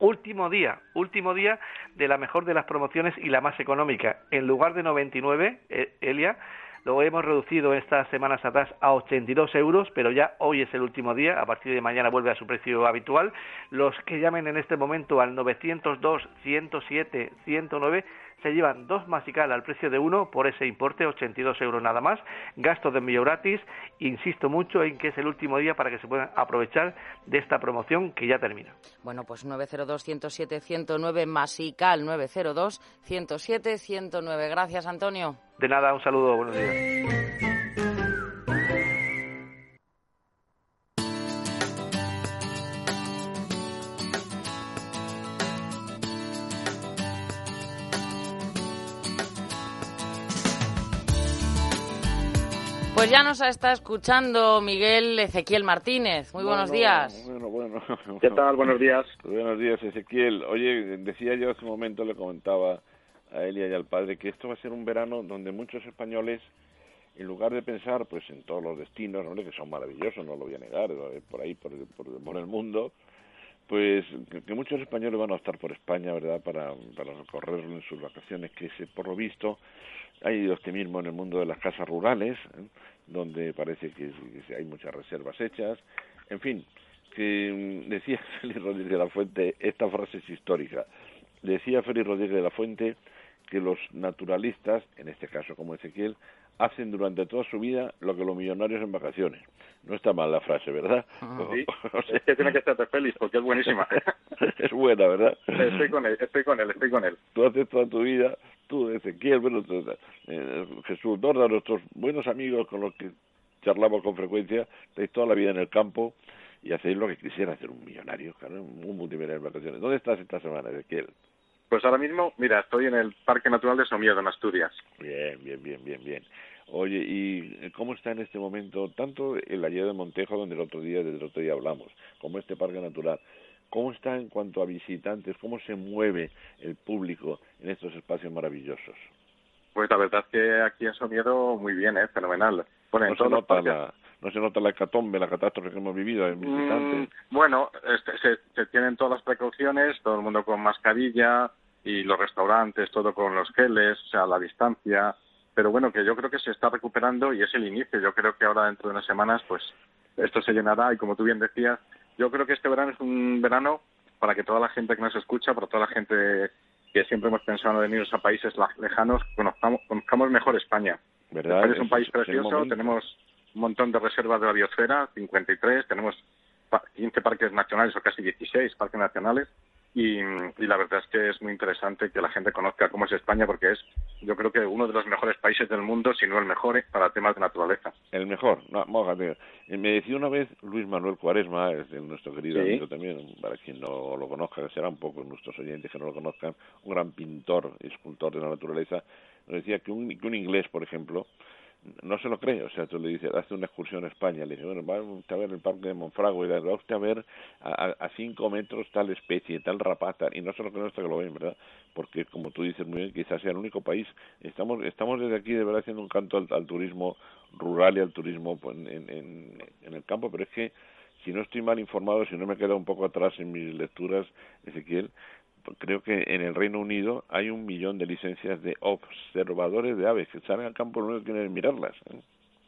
[SPEAKER 8] último día, último día de la mejor de las promociones y la más económica. En lugar de 99, eh, Elia, lo hemos reducido estas semanas atrás a 82 euros, pero ya hoy es el último día. A partir de mañana vuelve a su precio habitual. Los que llamen en este momento al 902 107 109 se llevan dos masical al precio de uno por ese importe, 82 euros nada más, gastos de envío gratis, insisto mucho en que es el último día para que se puedan aprovechar de esta promoción que ya termina.
[SPEAKER 1] Bueno, pues 902-107-109 masical, 902-107-109. Gracias, Antonio.
[SPEAKER 8] De nada, un saludo, buenos días.
[SPEAKER 1] Nos está escuchando Miguel Ezequiel Martínez. Muy buenos días.
[SPEAKER 2] Bueno, bueno. *laughs*
[SPEAKER 9] ¿Qué tal? Buenos días.
[SPEAKER 2] Buenos días, Ezequiel. Oye, decía yo hace un momento, le comentaba a Elia y al padre que esto va a ser un verano donde muchos españoles, en lugar de pensar pues en todos los destinos, que son maravillosos, no lo voy a negar, por ahí, por, por, el mundo, pues que, muchos españoles van a estar por España, ¿verdad?, para, para recorrer en sus vacaciones, que por lo visto hay optimismo en el mundo de las casas rurales, ¿eh? Donde parece que, hay muchas reservas hechas. En fin, que mm, decía *laughs* Félix Rodríguez de la Fuente, esta frase es histórica, decía Félix Rodríguez de la Fuente que los naturalistas, en este caso como Ezequiel, hacen durante toda su vida lo que los millonarios en vacaciones. No está mal la frase, ¿verdad?
[SPEAKER 9] Sí, *laughs* es que tiene que estar feliz porque es buenísima. *laughs*
[SPEAKER 2] es buena, ¿verdad?
[SPEAKER 9] Estoy con él, estoy con él, estoy con él.
[SPEAKER 2] Tú haces toda tu vida, tú, Ezequiel, bueno, eh, Jesús, todos nuestros buenos amigos con los que charlamos con frecuencia, estáis toda la vida en el campo y hacéis lo que quisiera hacer un millonario, claro, un multimillonario en vacaciones. ¿Dónde estás esta semana, Ezequiel?
[SPEAKER 9] Pues ahora mismo, mira, estoy en el Parque Natural de Somiedo, en Asturias.
[SPEAKER 2] Bien, bien, bien, bien, bien. Oye, ¿y cómo está en este momento tanto el Alleo de Montejo, donde el otro día, desde el otro día hablamos, como este Parque Natural? ¿Cómo está en cuanto a visitantes? ¿Cómo se mueve el público en estos espacios maravillosos?
[SPEAKER 9] Pues la verdad es que aquí en Somiedo muy bien, ¿eh? fenomenal.
[SPEAKER 2] Bueno, no, se nota la, no se nota la hecatombe, la catástrofe que hemos vivido en visitantes.
[SPEAKER 9] Mm, bueno, este, se, se, tienen todas las precauciones, todo el mundo con mascarilla, y los restaurantes, todo con los geles, o sea, la distancia. Pero bueno, que yo creo que se está recuperando y es el inicio. Yo creo que ahora dentro de unas semanas, pues esto se llenará y como tú bien decías, yo creo que este verano es un verano para que toda la gente que nos escucha, para toda la gente que siempre hemos pensado en venir a países lejanos, conozcamos, conozcamos mejor España.
[SPEAKER 2] ¿Verdad?
[SPEAKER 9] España es un país precioso, tenemos un montón de reservas de la biosfera, 53, tenemos 15 parques nacionales o casi 16 parques nacionales y, la verdad es que es muy interesante que la gente conozca cómo es España porque es yo creo que uno de los mejores países del mundo, si no el mejor, eh, para temas de naturaleza.
[SPEAKER 2] El mejor, no, mójate. Me decía una vez Luis Manuel Cuaresma, es de nuestro querido amigo también, para quien no lo conozca, será un poco nuestros oyentes que no lo conozcan, un gran pintor, escultor de la naturaleza, nos decía que un, que un inglés, por ejemplo, no se lo cree, o sea, tú le dices, hace una excursión a España, le dice, bueno, va usted a ver el parque de Monfragüe, y va usted a ver a, cinco metros tal especie, tal rapata, y no se lo cree hasta que lo ven, ¿verdad? Porque, como tú dices muy bien, quizás sea el único país, estamos estamos desde aquí de verdad haciendo un canto al, turismo rural y al turismo pues, en, en, en el campo, pero es que si no estoy mal informado, si no me queda un poco atrás en mis lecturas, Ezequiel, creo que en el Reino Unido hay un millón de licencias de observadores de aves que salen al campo que quieren mirarlas. ¿eh?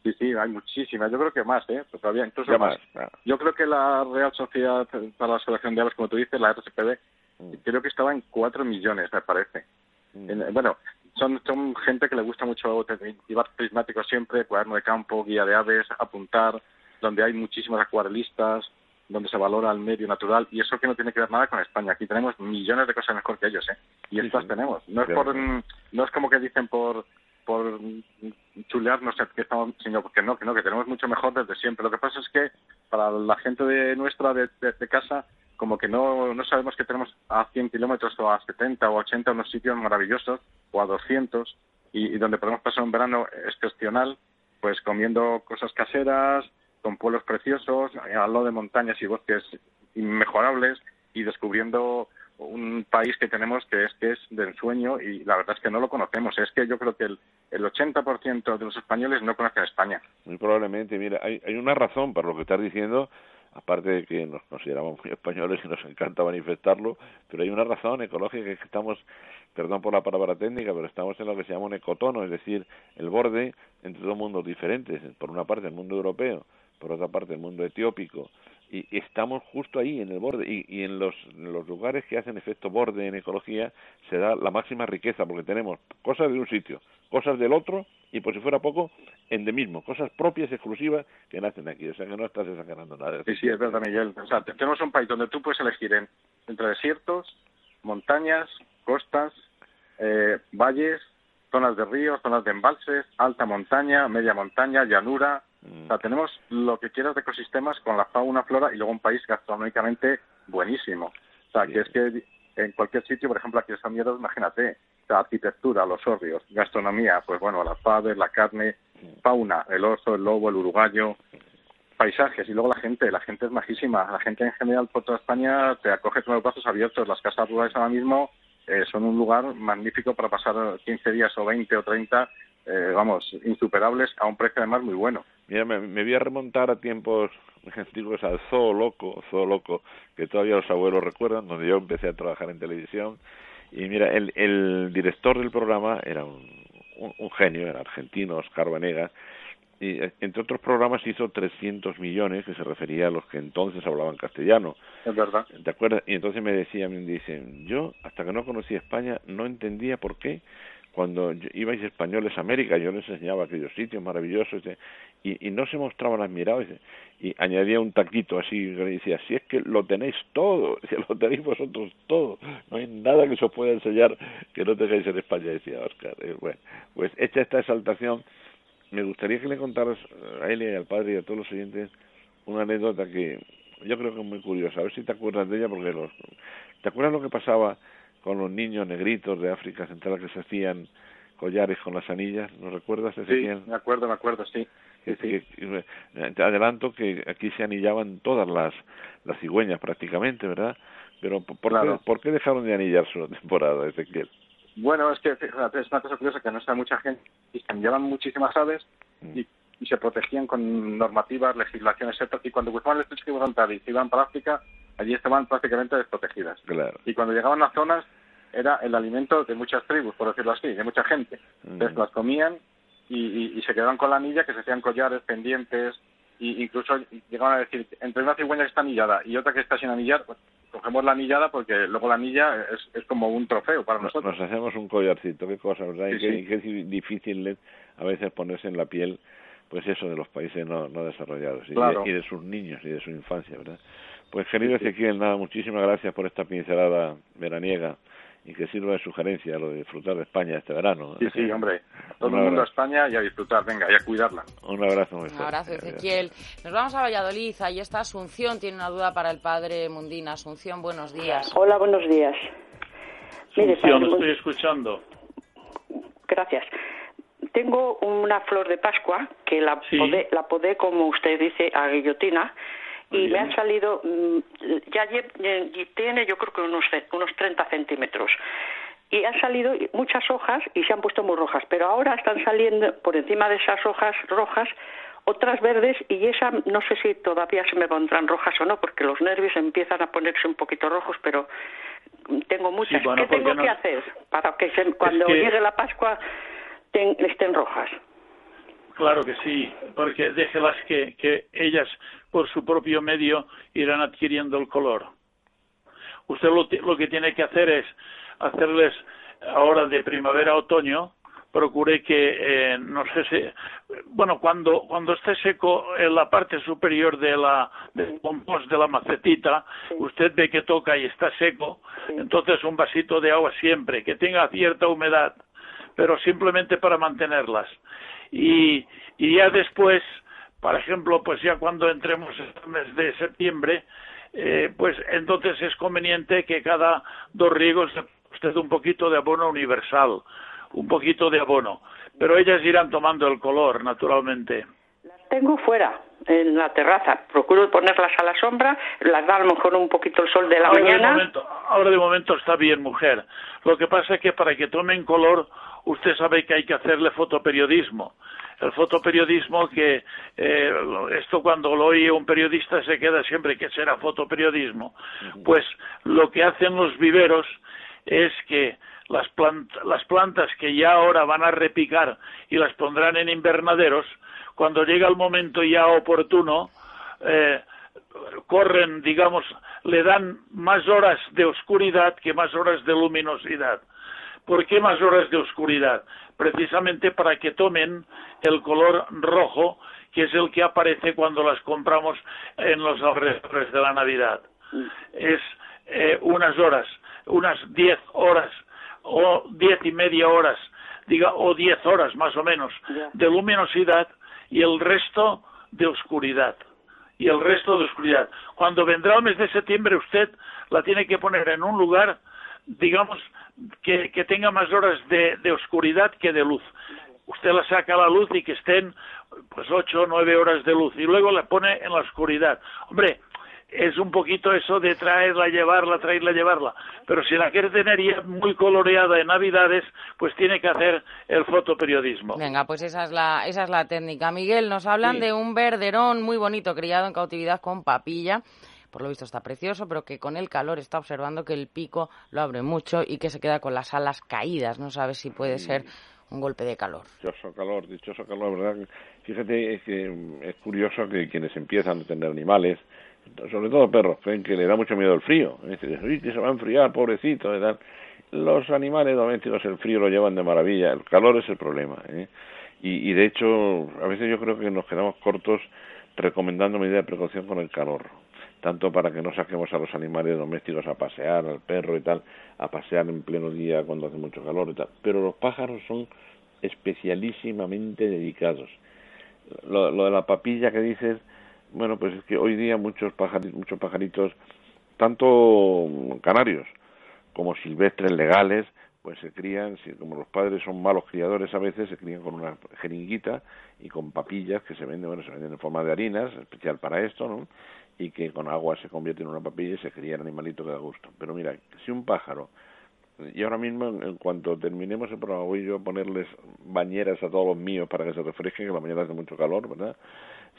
[SPEAKER 9] Sí, sí, hay muchísimas. Yo creo que más, ¿eh? Pues todavía incluso más. Yo creo que la Real Sociedad para la Selección de Aves, como tú dices, la RSPB, mm. creo que estaba en cuatro millones, me parece. Mm. bueno, son, son gente que le gusta mucho llevar prismáticos siempre, cuaderno de campo, guía de aves, apuntar, donde hay muchísimos acuarelistas, donde se valora el medio natural y eso que no tiene que ver nada con España. Aquí tenemos millones de cosas mejor que ellos, ¿eh? Y estas tenemos. No es por, no es como que dicen por por chulearnos que estamos, sino que no, que no, que tenemos mucho mejor desde siempre. Lo que pasa es que para la gente de nuestra de, de, casa, como que no, no sabemos que tenemos a 100 kilómetros o a 70 o 80 unos sitios maravillosos o a 200 y, y donde podemos pasar un verano excepcional, pues comiendo cosas caseras, con pueblos preciosos, al lado de montañas y bosques inmejorables y descubriendo un país que tenemos que es que es de ensueño y la verdad es que no lo conocemos. Es que yo creo que el, el 80% de los españoles no conocen España.
[SPEAKER 2] Muy probablemente, mira, hay, hay una razón para lo que estás diciendo, aparte de que nos consideramos muy españoles y nos encanta manifestarlo, pero hay una razón ecológica que estamos, perdón por la palabra técnica, pero estamos en lo que se llama un ecotono, es decir, el borde entre dos mundos diferentes. Por una parte, el mundo europeo por otra parte el mundo etiópico, y estamos justo ahí en el borde y, en, los, lugares que hacen efecto borde en ecología se da la máxima riqueza porque tenemos cosas de un sitio, cosas del otro y por si fuera poco endemismo, cosas propias exclusivas que nacen aquí, o sea que no estás exagerando nada.
[SPEAKER 9] Sí, sí, es verdad Miguel, o sea, tenemos un país donde tú puedes elegir entre desiertos, montañas, costas, eh, valles, zonas de ríos, zonas de embalses, alta montaña, media montaña, llanura, o sea, tenemos lo que quieras de ecosistemas con la fauna, flora y luego un país gastronómicamente buenísimo. O sea, que es que en cualquier sitio, por ejemplo, aquí en San Miedo, imagínate, la arquitectura, los horrios, gastronomía, pues bueno, las aves, la carne, fauna, el oso, el lobo, el uruguayo, paisajes y luego la gente, la gente es majísima, la gente en general por toda España te acoge con los brazos abiertos, las casas rurales ahora mismo eh, son un lugar magnífico para pasar 15 días o 20 o 30, eh, vamos, insuperables a un precio además muy bueno.
[SPEAKER 2] Mira, me, voy a remontar a tiempos *laughs* antiguos al Zoo Loco, Zoo Loco, que todavía los abuelos recuerdan, donde yo empecé a trabajar en televisión. Y mira, el, el director del programa era un, un, genio, era argentino, Oscar Vanegas, y eh, entre otros programas hizo 300 millones que se refería a los que entonces hablaban castellano.
[SPEAKER 9] Es verdad.
[SPEAKER 2] ¿Te acuerdas? Y entonces me decía, me dicen, yo hasta que no conocía España no entendía por qué cuando ibais españoles a América, yo les enseñaba aquellos sitios maravillosos y, y no se mostraban admirados y, añadía un taquito así y decía, si es que lo tenéis todo, *laughs* lo tenéis vosotros todo, no hay nada que se os pueda enseñar que no tengáis en España, decía Oscar. Eh, bueno, pues hecha esta exaltación, me gustaría que le contaras a él y al padre y a todos los oyentes una anécdota que yo creo que es muy curiosa, a ver si te acuerdas de ella, porque los, ¿te acuerdas lo que pasaba con los niños negritos de África Central que se hacían collares con las anillas, ¿no recuerdas,
[SPEAKER 9] Ezequiel? Sí, me acuerdo, me acuerdo, sí.
[SPEAKER 2] te adelanto que aquí se anillaban todas las, las cigüeñas prácticamente, ¿verdad? Pero ¿por, qué, ¿por qué dejaron de anillarse una *laughs* temporada, Ezequiel?
[SPEAKER 9] Bueno, es que es una cosa curiosa que no sabe mucha gente y se anillaban muchísimas aves mm. y, se protegían con normativas, legislaciones, etc. Y cuando cruzaban el estrecho de y se iban para África, allí estaban prácticamente desprotegidas.
[SPEAKER 2] Claro.
[SPEAKER 9] Y cuando llegaban a zonas era el alimento de muchas tribus, por decirlo así, de mucha gente. Entonces las comían y, y, se quedaban con la anilla, que se hacían collares, pendientes, y incluso llegaban a decir, entre una cigüeña que está anillada y otra que está sin anillar, pues, cogemos la anillada porque luego la anilla es, es como un trofeo para nosotros.
[SPEAKER 2] Nos hacemos un collarcito, qué cosa, ¿verdad? y, qué, qué difícil es a veces ponerse en la piel, pues eso, de los países no, no desarrollados y, y de sus niños y de su infancia, ¿verdad? Pues querido Ezequiel, nada, muchísimas gracias por esta pincelada veraniega y que sirva de sugerencia lo de disfrutar de España este verano.
[SPEAKER 9] Sí, sí, *laughs* hombre. Todo el mundo a España y a disfrutar, venga, y a cuidarla.
[SPEAKER 2] Un abrazo muy
[SPEAKER 1] Un abrazo, Ezequiel. Nos vamos a Valladolid, ahí está Asunción, tiene una duda para el padre Mundina. Asunción, buenos días.
[SPEAKER 7] Hola, buenos días.
[SPEAKER 3] Asunción, estoy escuchando.
[SPEAKER 7] Gracias. Tengo una flor de Pascua que la, podé, la podé, como usted dice, a guillotina y me han salido, mm, ya tiene yo creo que unos, unos 30 centímetros. Y han salido muchas hojas y se han puesto muy rojas, pero ahora están saliendo por encima de esas hojas rojas otras verdes y esa no sé si todavía se me pondrán rojas o no, porque los nervios empiezan a ponerse un poquito rojos, pero tengo muchas. ¿Qué tengo que hacer para que cuando llegue la Pascua estén rojas?
[SPEAKER 3] Claro que sí, porque déjelas que, que ellas por su propio medio irán adquiriendo el color. Usted lo, lo que tiene que hacer es hacerles ahora de primavera-otoño, procure que eh, no sé si bueno cuando cuando esté seco en la parte superior de la del compost de la macetita usted ve que toca y está seco entonces un vasito de agua siempre que tenga cierta humedad pero simplemente para mantenerlas y, y ya después, por ejemplo, pues ya cuando entremos en el mes de septiembre, eh, pues entonces es conveniente que cada dos riegos usted un poquito de abono universal, un poquito de abono, pero ellas irán tomando el color, naturalmente.
[SPEAKER 7] Las tengo fuera, en la terraza. Procuro ponerlas a la sombra, las da a lo mejor un poquito el sol de la mañana.
[SPEAKER 3] ahora de momento está bien, mujer. Lo que pasa es que para que tomen color usted sabe que hay que hacerle fotoperiodismo. El fotoperiodismo que eh, esto cuando lo oye un periodista se queda siempre que será fotoperiodismo. Pues lo que hacen los viveros es que las, las plantas que ya ahora van a repicar y las pondrán en invernaderos, cuando llega el momento ya oportuno, eh, corren, digamos, le dan más horas de oscuridad que más horas de luminosidad. ¿Por qué más horas de oscuridad? Precisamente para que tomen el color rojo, que es el que aparece cuando las compramos en los alrededores de la Navidad. Es eh, unas horas, unas diez horas o diez y media horas, diga, o diez horas más o menos de luminosidad y el resto de oscuridad. Y el resto de oscuridad. Cuando vendrá el mes de septiembre usted la tiene que poner en un lugar, digamos, que, que tenga más horas de, de, oscuridad que de luz. Usted la saca a la luz y que estén pues ocho o nueve horas de luz y luego la pone en la oscuridad. Hombre, es un poquito eso de traerla, llevarla, traerla, llevarla. Pero si la quiere tener ya muy coloreada en Navidades, pues tiene que hacer el fotoperiodismo.
[SPEAKER 1] Venga, pues esa es la, esa es la técnica. Miguel, nos hablan de un verderón muy bonito criado en cautividad con papilla por lo visto está precioso, pero que con el calor está observando que el pico lo abre mucho y que se queda con las alas caídas. No sabe si puede ser un golpe de calor.
[SPEAKER 2] Dichoso calor, dichoso calor, ¿verdad? Fíjate que es curioso que quienes empiezan a tener animales, sobre todo perros, ven que le da mucho miedo el frío. Dicen, uy, que se va a enfriar, pobrecito, ¿verdad? Los animales domésticos el frío lo llevan de maravilla, el calor es el problema. ¿eh? Y, y de hecho, a veces yo creo que nos quedamos cortos recomendando medidas de precaución con el calor tanto para que no saquemos a los animales domésticos a pasear, al perro y tal, a pasear en pleno día cuando hace mucho calor y tal. Pero los pájaros son especialísimamente dedicados. Lo, de la papilla que dices, bueno, pues es que hoy día muchos pajaritos, muchos pajaritos, tanto canarios como silvestres legales, pues se crían, como los padres son malos criadores a veces, se crían con una jeringuita y con papillas que se venden, bueno, se venden en forma de harinas, especial para esto, ¿no? Y que con agua se convierte en una papilla y se cría el animalito que da gusto. Pero mira, si un pájaro, y ahora mismo en cuanto terminemos el programa voy yo a ponerles bañeras a todos los míos para que se refresquen, que la mañana hace mucho calor, ¿verdad?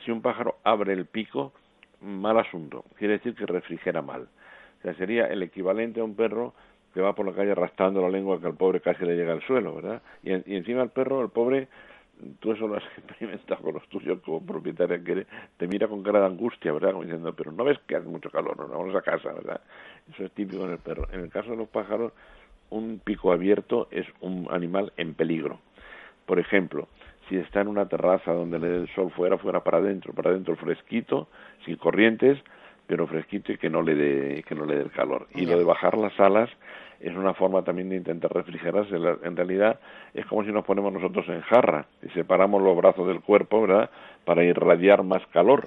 [SPEAKER 2] Si un pájaro abre el pico, mal asunto, quiere decir que refrigera mal. O sea, sería el equivalente a un perro que va por la calle arrastrando la lengua que al pobre casi le llega al suelo, ¿verdad? Y, y encima el perro, el pobre, tú eso lo has *laughs* experimentado con los tuyos como propietaria que te mira con cara de angustia, ¿verdad? Como diciendo, pero no ves que hace mucho calor, no, vamos a casa, ¿verdad? Eso es típico en el perro. En el caso de los pájaros, un pico abierto es un animal en peligro. Por ejemplo, si está en una terraza donde le dé el sol fuera, fuera para adentro, para adentro fresquito, sin corrientes, pero fresquito y que no le dé que no le dé el calor. Y lo de bajar las alas es una forma también de intentar refrigerarse. En realidad es como si nos ponemos nosotros en jarra y separamos los brazos del cuerpo, ¿verdad? Para irradiar más calor.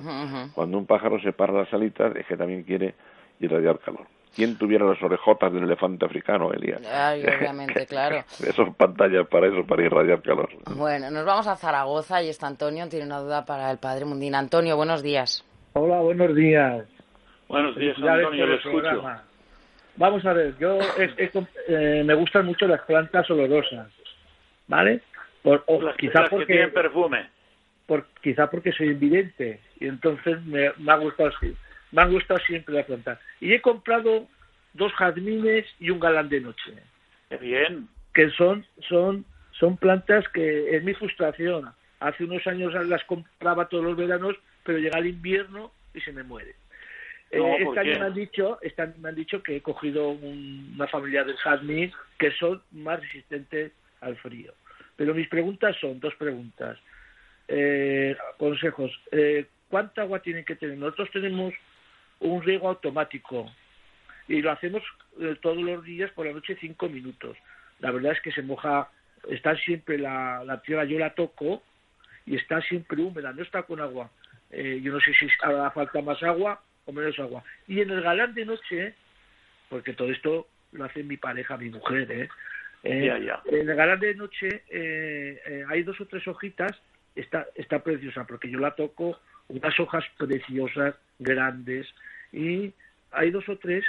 [SPEAKER 2] Cuando un pájaro separa las alitas es que también quiere irradiar calor. ¿Quién tuviera las orejotas del elefante africano, Elías?
[SPEAKER 1] Ay, *laughs* obviamente, claro.
[SPEAKER 2] Esas pantallas para eso, para irradiar calor.
[SPEAKER 1] Bueno, nos vamos a Zaragoza y está Antonio, tiene una duda para el padre Mundín. Antonio, buenos días.
[SPEAKER 10] Hola, buenos días.
[SPEAKER 3] Buenos días, Antonio, lo escucho.
[SPEAKER 10] Vamos a ver, yo eh, me gustan mucho las plantas olorosas, ¿vale?
[SPEAKER 3] Por, o, quizá porque tienen perfume.
[SPEAKER 10] Por, quizá porque soy invidente y entonces me, me ha gustado me han gustado siempre las plantas. Y he comprado dos jazmines y un galán de noche.
[SPEAKER 3] Qué bien.
[SPEAKER 10] Que son son son plantas que es mi frustración. Hace unos años las compraba todos los veranos, pero llega el invierno y se me muere. Eh, este año me han dicho, este me han dicho que he cogido una familia de jazmín que son más resistentes al frío. Pero mis preguntas son dos preguntas. Eh, consejos. Eh, ¿Cuánta agua tienen que tener? Nosotros tenemos un riego automático y lo hacemos todos los días por la noche cinco minutos. La verdad es que se moja, está siempre la, la tierra, yo la toco y está siempre húmeda, no está con agua. yo no sé si hará falta más agua o menos agua. Y en el galán de noche, porque todo esto lo hace mi pareja, mi mujer, ¿eh?
[SPEAKER 3] eh
[SPEAKER 10] en el galán de noche eh, eh, hay dos o tres hojitas, está, está preciosa, porque yo la toco, unas hojas preciosas, grandes, y hay dos o tres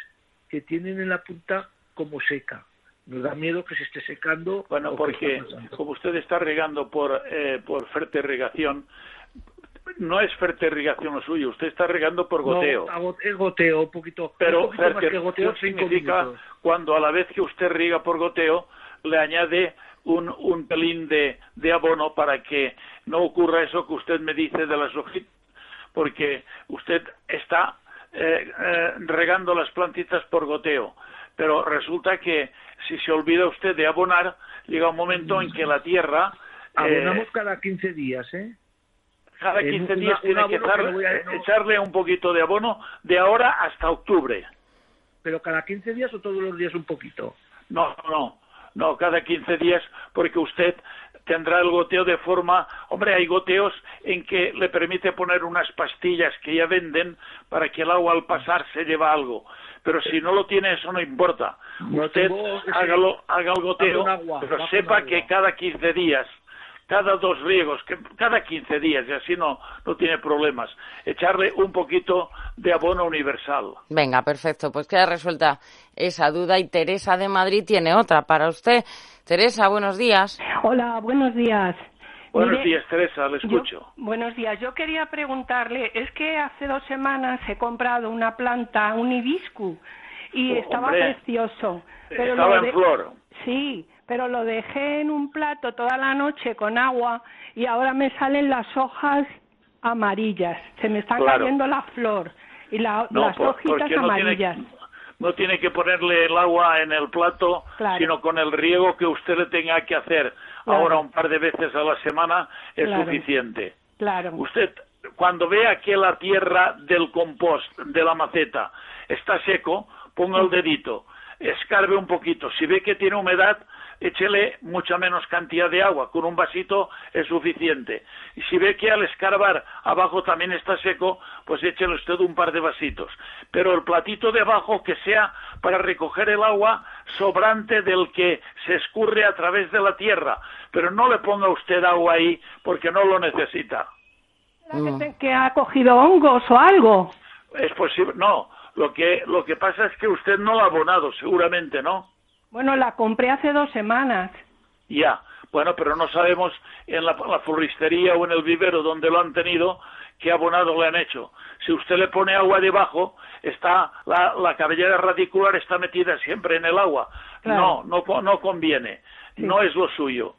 [SPEAKER 10] que tienen en la punta como seca. Nos da miedo que se esté secando.
[SPEAKER 3] Bueno, porque como usted está regando por, por fertirrigación, no es fertirrigación lo suyo, usted está regando por goteo.
[SPEAKER 10] No, es goteo, un poquito.
[SPEAKER 3] Pero goteo significa cuando a la vez que usted riega por goteo, le añade un, un pelín de, de abono para que no ocurra eso que usted me dice de las hojitas, porque usted está eh, eh, regando las plantitas por goteo, pero resulta que si se olvida usted de abonar, llega un momento en que la tierra...
[SPEAKER 10] Abonamos eh, cada 15 días, ¿eh?
[SPEAKER 3] Cada 15 días tiene que echarle un poquito de abono de ahora hasta octubre.
[SPEAKER 10] ¿Pero cada 15 días o todos los días un poquito?
[SPEAKER 3] No, no, no, cada 15 días porque usted tendrá el goteo de forma, hombre, hay goteos en que le permite poner unas pastillas que ya venden para que el agua al pasar se lleva algo. Pero si no lo tiene, eso no importa. Usted hágalo, haga el goteo, pero sepa que cada 15 días cada dos riegos, que cada 15 días, y así no, no tiene problemas. Echarle un poquito de abono universal.
[SPEAKER 1] Venga, perfecto. Pues queda resuelta esa duda y Teresa de Madrid tiene otra para usted. Teresa, buenos días.
[SPEAKER 11] Hola, buenos días.
[SPEAKER 3] Buenos días, Teresa, le escucho.
[SPEAKER 11] buenos días. Yo quería preguntarle, es que hace dos semanas he comprado una planta, un hibisco, y oh, estaba precioso.
[SPEAKER 3] Pero estaba en flor.
[SPEAKER 11] Sí, pero lo dejé en un plato toda la noche con agua y ahora me salen las hojas amarillas, se me está cayendo la flor y las hojitas amarillas.
[SPEAKER 3] no tiene que ponerle el agua en el plato, sino con el riego que usted le tenga que hacer ahora un par de veces a la semana es suficiente.
[SPEAKER 11] Claro.
[SPEAKER 3] Usted cuando vea que la tierra del compost, de la maceta, está seco, ponga el dedito, escarbe un poquito. Si ve que tiene humedad, échele mucha menos cantidad de agua, con un vasito es suficiente. Y si ve que al escarbar abajo también está seco, pues échele usted un par de vasitos. Pero el platito de abajo que sea para recoger el agua sobrante del que se escurre a través de la tierra, pero no le ponga usted agua ahí porque no lo necesita.
[SPEAKER 11] Que ha cogido hongos o algo.
[SPEAKER 3] Es posible, no. Lo que, lo que pasa es que usted no lo ha abonado, seguramente, ¿no?
[SPEAKER 11] Bueno, la compré hace dos semanas.
[SPEAKER 3] Ya, bueno, pero no sabemos en la, floristería o en el vivero donde lo han tenido qué abonado le han hecho. Si usted le pone agua debajo, está la, cabellera radicular está metida siempre en el agua. No, no, no conviene. No es lo suyo.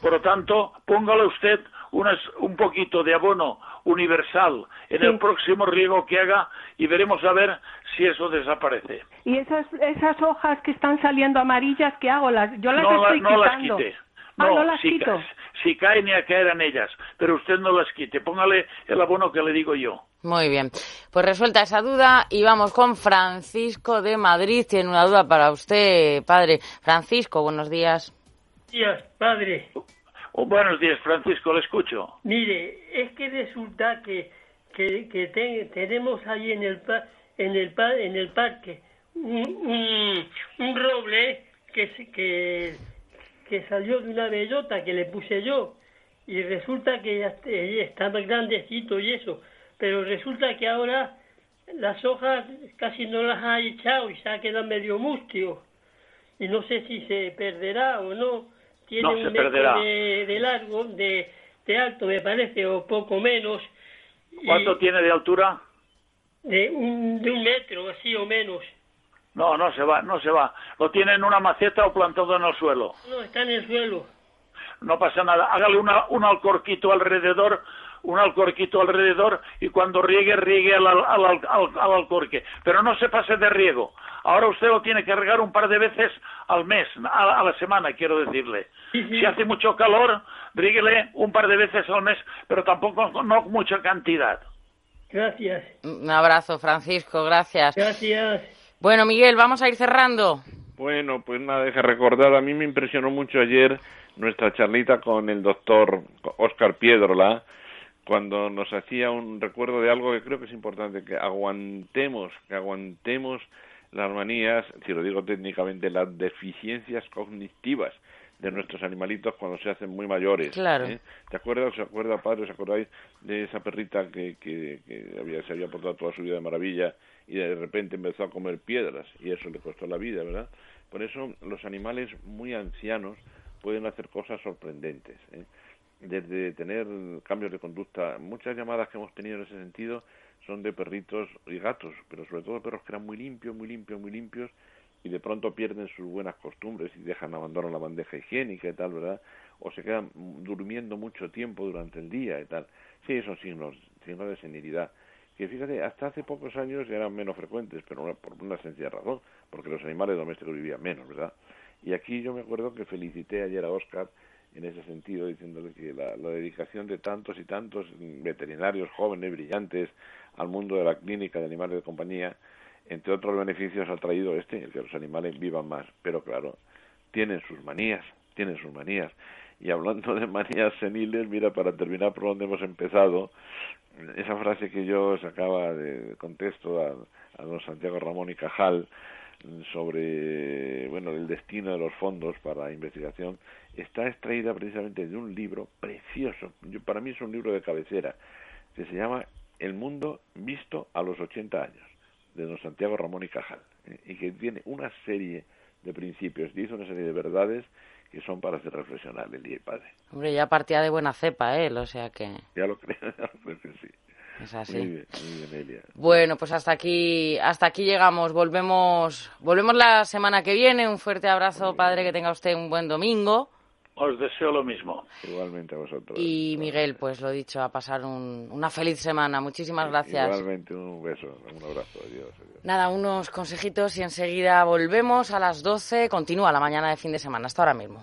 [SPEAKER 3] Por lo tanto, póngale usted unas, un poquito de abono universal en el próximo riego que haga y veremos a ver si eso desaparece.
[SPEAKER 11] Y esas, esas hojas que están saliendo amarillas, ¿qué hago? Las, yo las estoy
[SPEAKER 3] no las quite.
[SPEAKER 11] Ah, no, las
[SPEAKER 3] si,
[SPEAKER 11] quito.
[SPEAKER 3] si caen ni a caer en ellas, pero usted no las quite. Póngale el abono que le digo yo.
[SPEAKER 1] Muy bien. Pues resuelta esa duda y vamos con Francisco de Madrid. Tiene una duda para usted, padre. Francisco, buenos días.
[SPEAKER 12] Buenos días, padre.
[SPEAKER 3] Oh, buenos días, Francisco, le escucho.
[SPEAKER 12] Mire, es que resulta que, que, tenemos ahí en el, en el, en el parque un, un, roble que, que, que salió de una bellota que le puse yo. Y resulta que ya está más grandecito y eso, pero resulta que ahora las hojas casi no las ha echado y se ha quedado medio mustio. Y no sé si se perderá o no tiene un metro de, largo, de, de, alto me parece, o poco menos.
[SPEAKER 3] ¿Cuánto tiene de altura?
[SPEAKER 12] De un, de un metro, así o menos.
[SPEAKER 3] No, no se va, no se va. ¿Lo tiene en una maceta o plantado en el suelo?
[SPEAKER 12] No, está en el suelo.
[SPEAKER 3] No pasa nada. Hágale una, un alcorquito alrededor un alcorquito alrededor y cuando riegue, riegue al, al, al, alcorque. Pero no se pase de riego. Ahora usted lo tiene que regar un par de veces al mes, a, la semana, quiero decirle. Si hace mucho calor, ríguele un par de veces al mes, pero tampoco no mucha cantidad.
[SPEAKER 12] Gracias.
[SPEAKER 1] Un abrazo, Francisco, gracias.
[SPEAKER 12] Gracias.
[SPEAKER 1] Bueno, Miguel, vamos a ir cerrando.
[SPEAKER 2] Bueno, pues nada, deja recordar, a mí me impresionó mucho ayer nuestra charlita con el doctor Oscar Piedrola, cuando nos hacía un recuerdo de algo que creo que es importante, que aguantemos, que aguantemos las manías, si lo digo técnicamente, las deficiencias cognitivas de nuestros animalitos cuando se hacen muy mayores.
[SPEAKER 1] Claro.
[SPEAKER 2] ¿eh? ¿Te acuerdas, os acuerda, padre, os acordáis de esa perrita que, que, que había, se había portado toda su vida de maravilla y de repente empezó a comer piedras y eso le costó la vida, ¿verdad? Por eso los animales muy ancianos pueden hacer cosas sorprendentes. ¿eh? Desde tener cambios de conducta. Muchas llamadas que hemos tenido en ese sentido son de perritos y gatos, pero sobre todo perros que eran muy limpios, muy limpios, muy limpios y de pronto pierden sus buenas costumbres y dejan abandonar la bandeja higiénica y tal, ¿verdad? O se quedan durmiendo mucho tiempo durante el día y tal. Sí, son signos, signos de senilidad. Que fíjate, hasta hace pocos años eran menos frecuentes, pero por una sencilla razón, porque los animales domésticos vivían menos, ¿verdad? Y aquí yo me acuerdo que felicité ayer a Oscar en ese sentido, diciéndole que la, dedicación de tantos y tantos veterinarios jóvenes, brillantes, al mundo de la clínica de animales de compañía, entre otros beneficios ha traído este, el que los animales vivan más. Pero claro, tienen sus manías, tienen sus manías. Y hablando de manías seniles, mira, para terminar por donde hemos empezado, esa frase que yo sacaba de contexto a don Santiago Ramón y Cajal, sobre bueno el destino de los fondos para investigación está extraída precisamente de un libro precioso yo, para mí es un libro de cabecera que se llama El mundo visto a los 80 años de don Santiago Ramón y Cajal ¿eh? y que tiene una serie de principios dice una serie de verdades que son para hacer reflexionar el día y padre.
[SPEAKER 1] Hombre, ya partía de buena cepa él, o sea que...
[SPEAKER 2] Ya lo creo, *laughs* ya lo creo que sí.
[SPEAKER 1] Es así. Bueno, pues hasta aquí, hasta aquí llegamos. Volvemos, volvemos la semana que viene. Un fuerte abrazo, padre, que tenga usted un buen domingo.
[SPEAKER 3] Os deseo lo mismo.
[SPEAKER 2] Igualmente a vosotros.
[SPEAKER 1] Y Miguel, pues lo dicho, a pasar una feliz semana. Muchísimas gracias.
[SPEAKER 2] Igualmente, un beso, un abrazo. adiós.
[SPEAKER 1] Nada, unos consejitos y enseguida volvemos a las 12. Continúa la mañana de fin de semana. Hasta ahora mismo.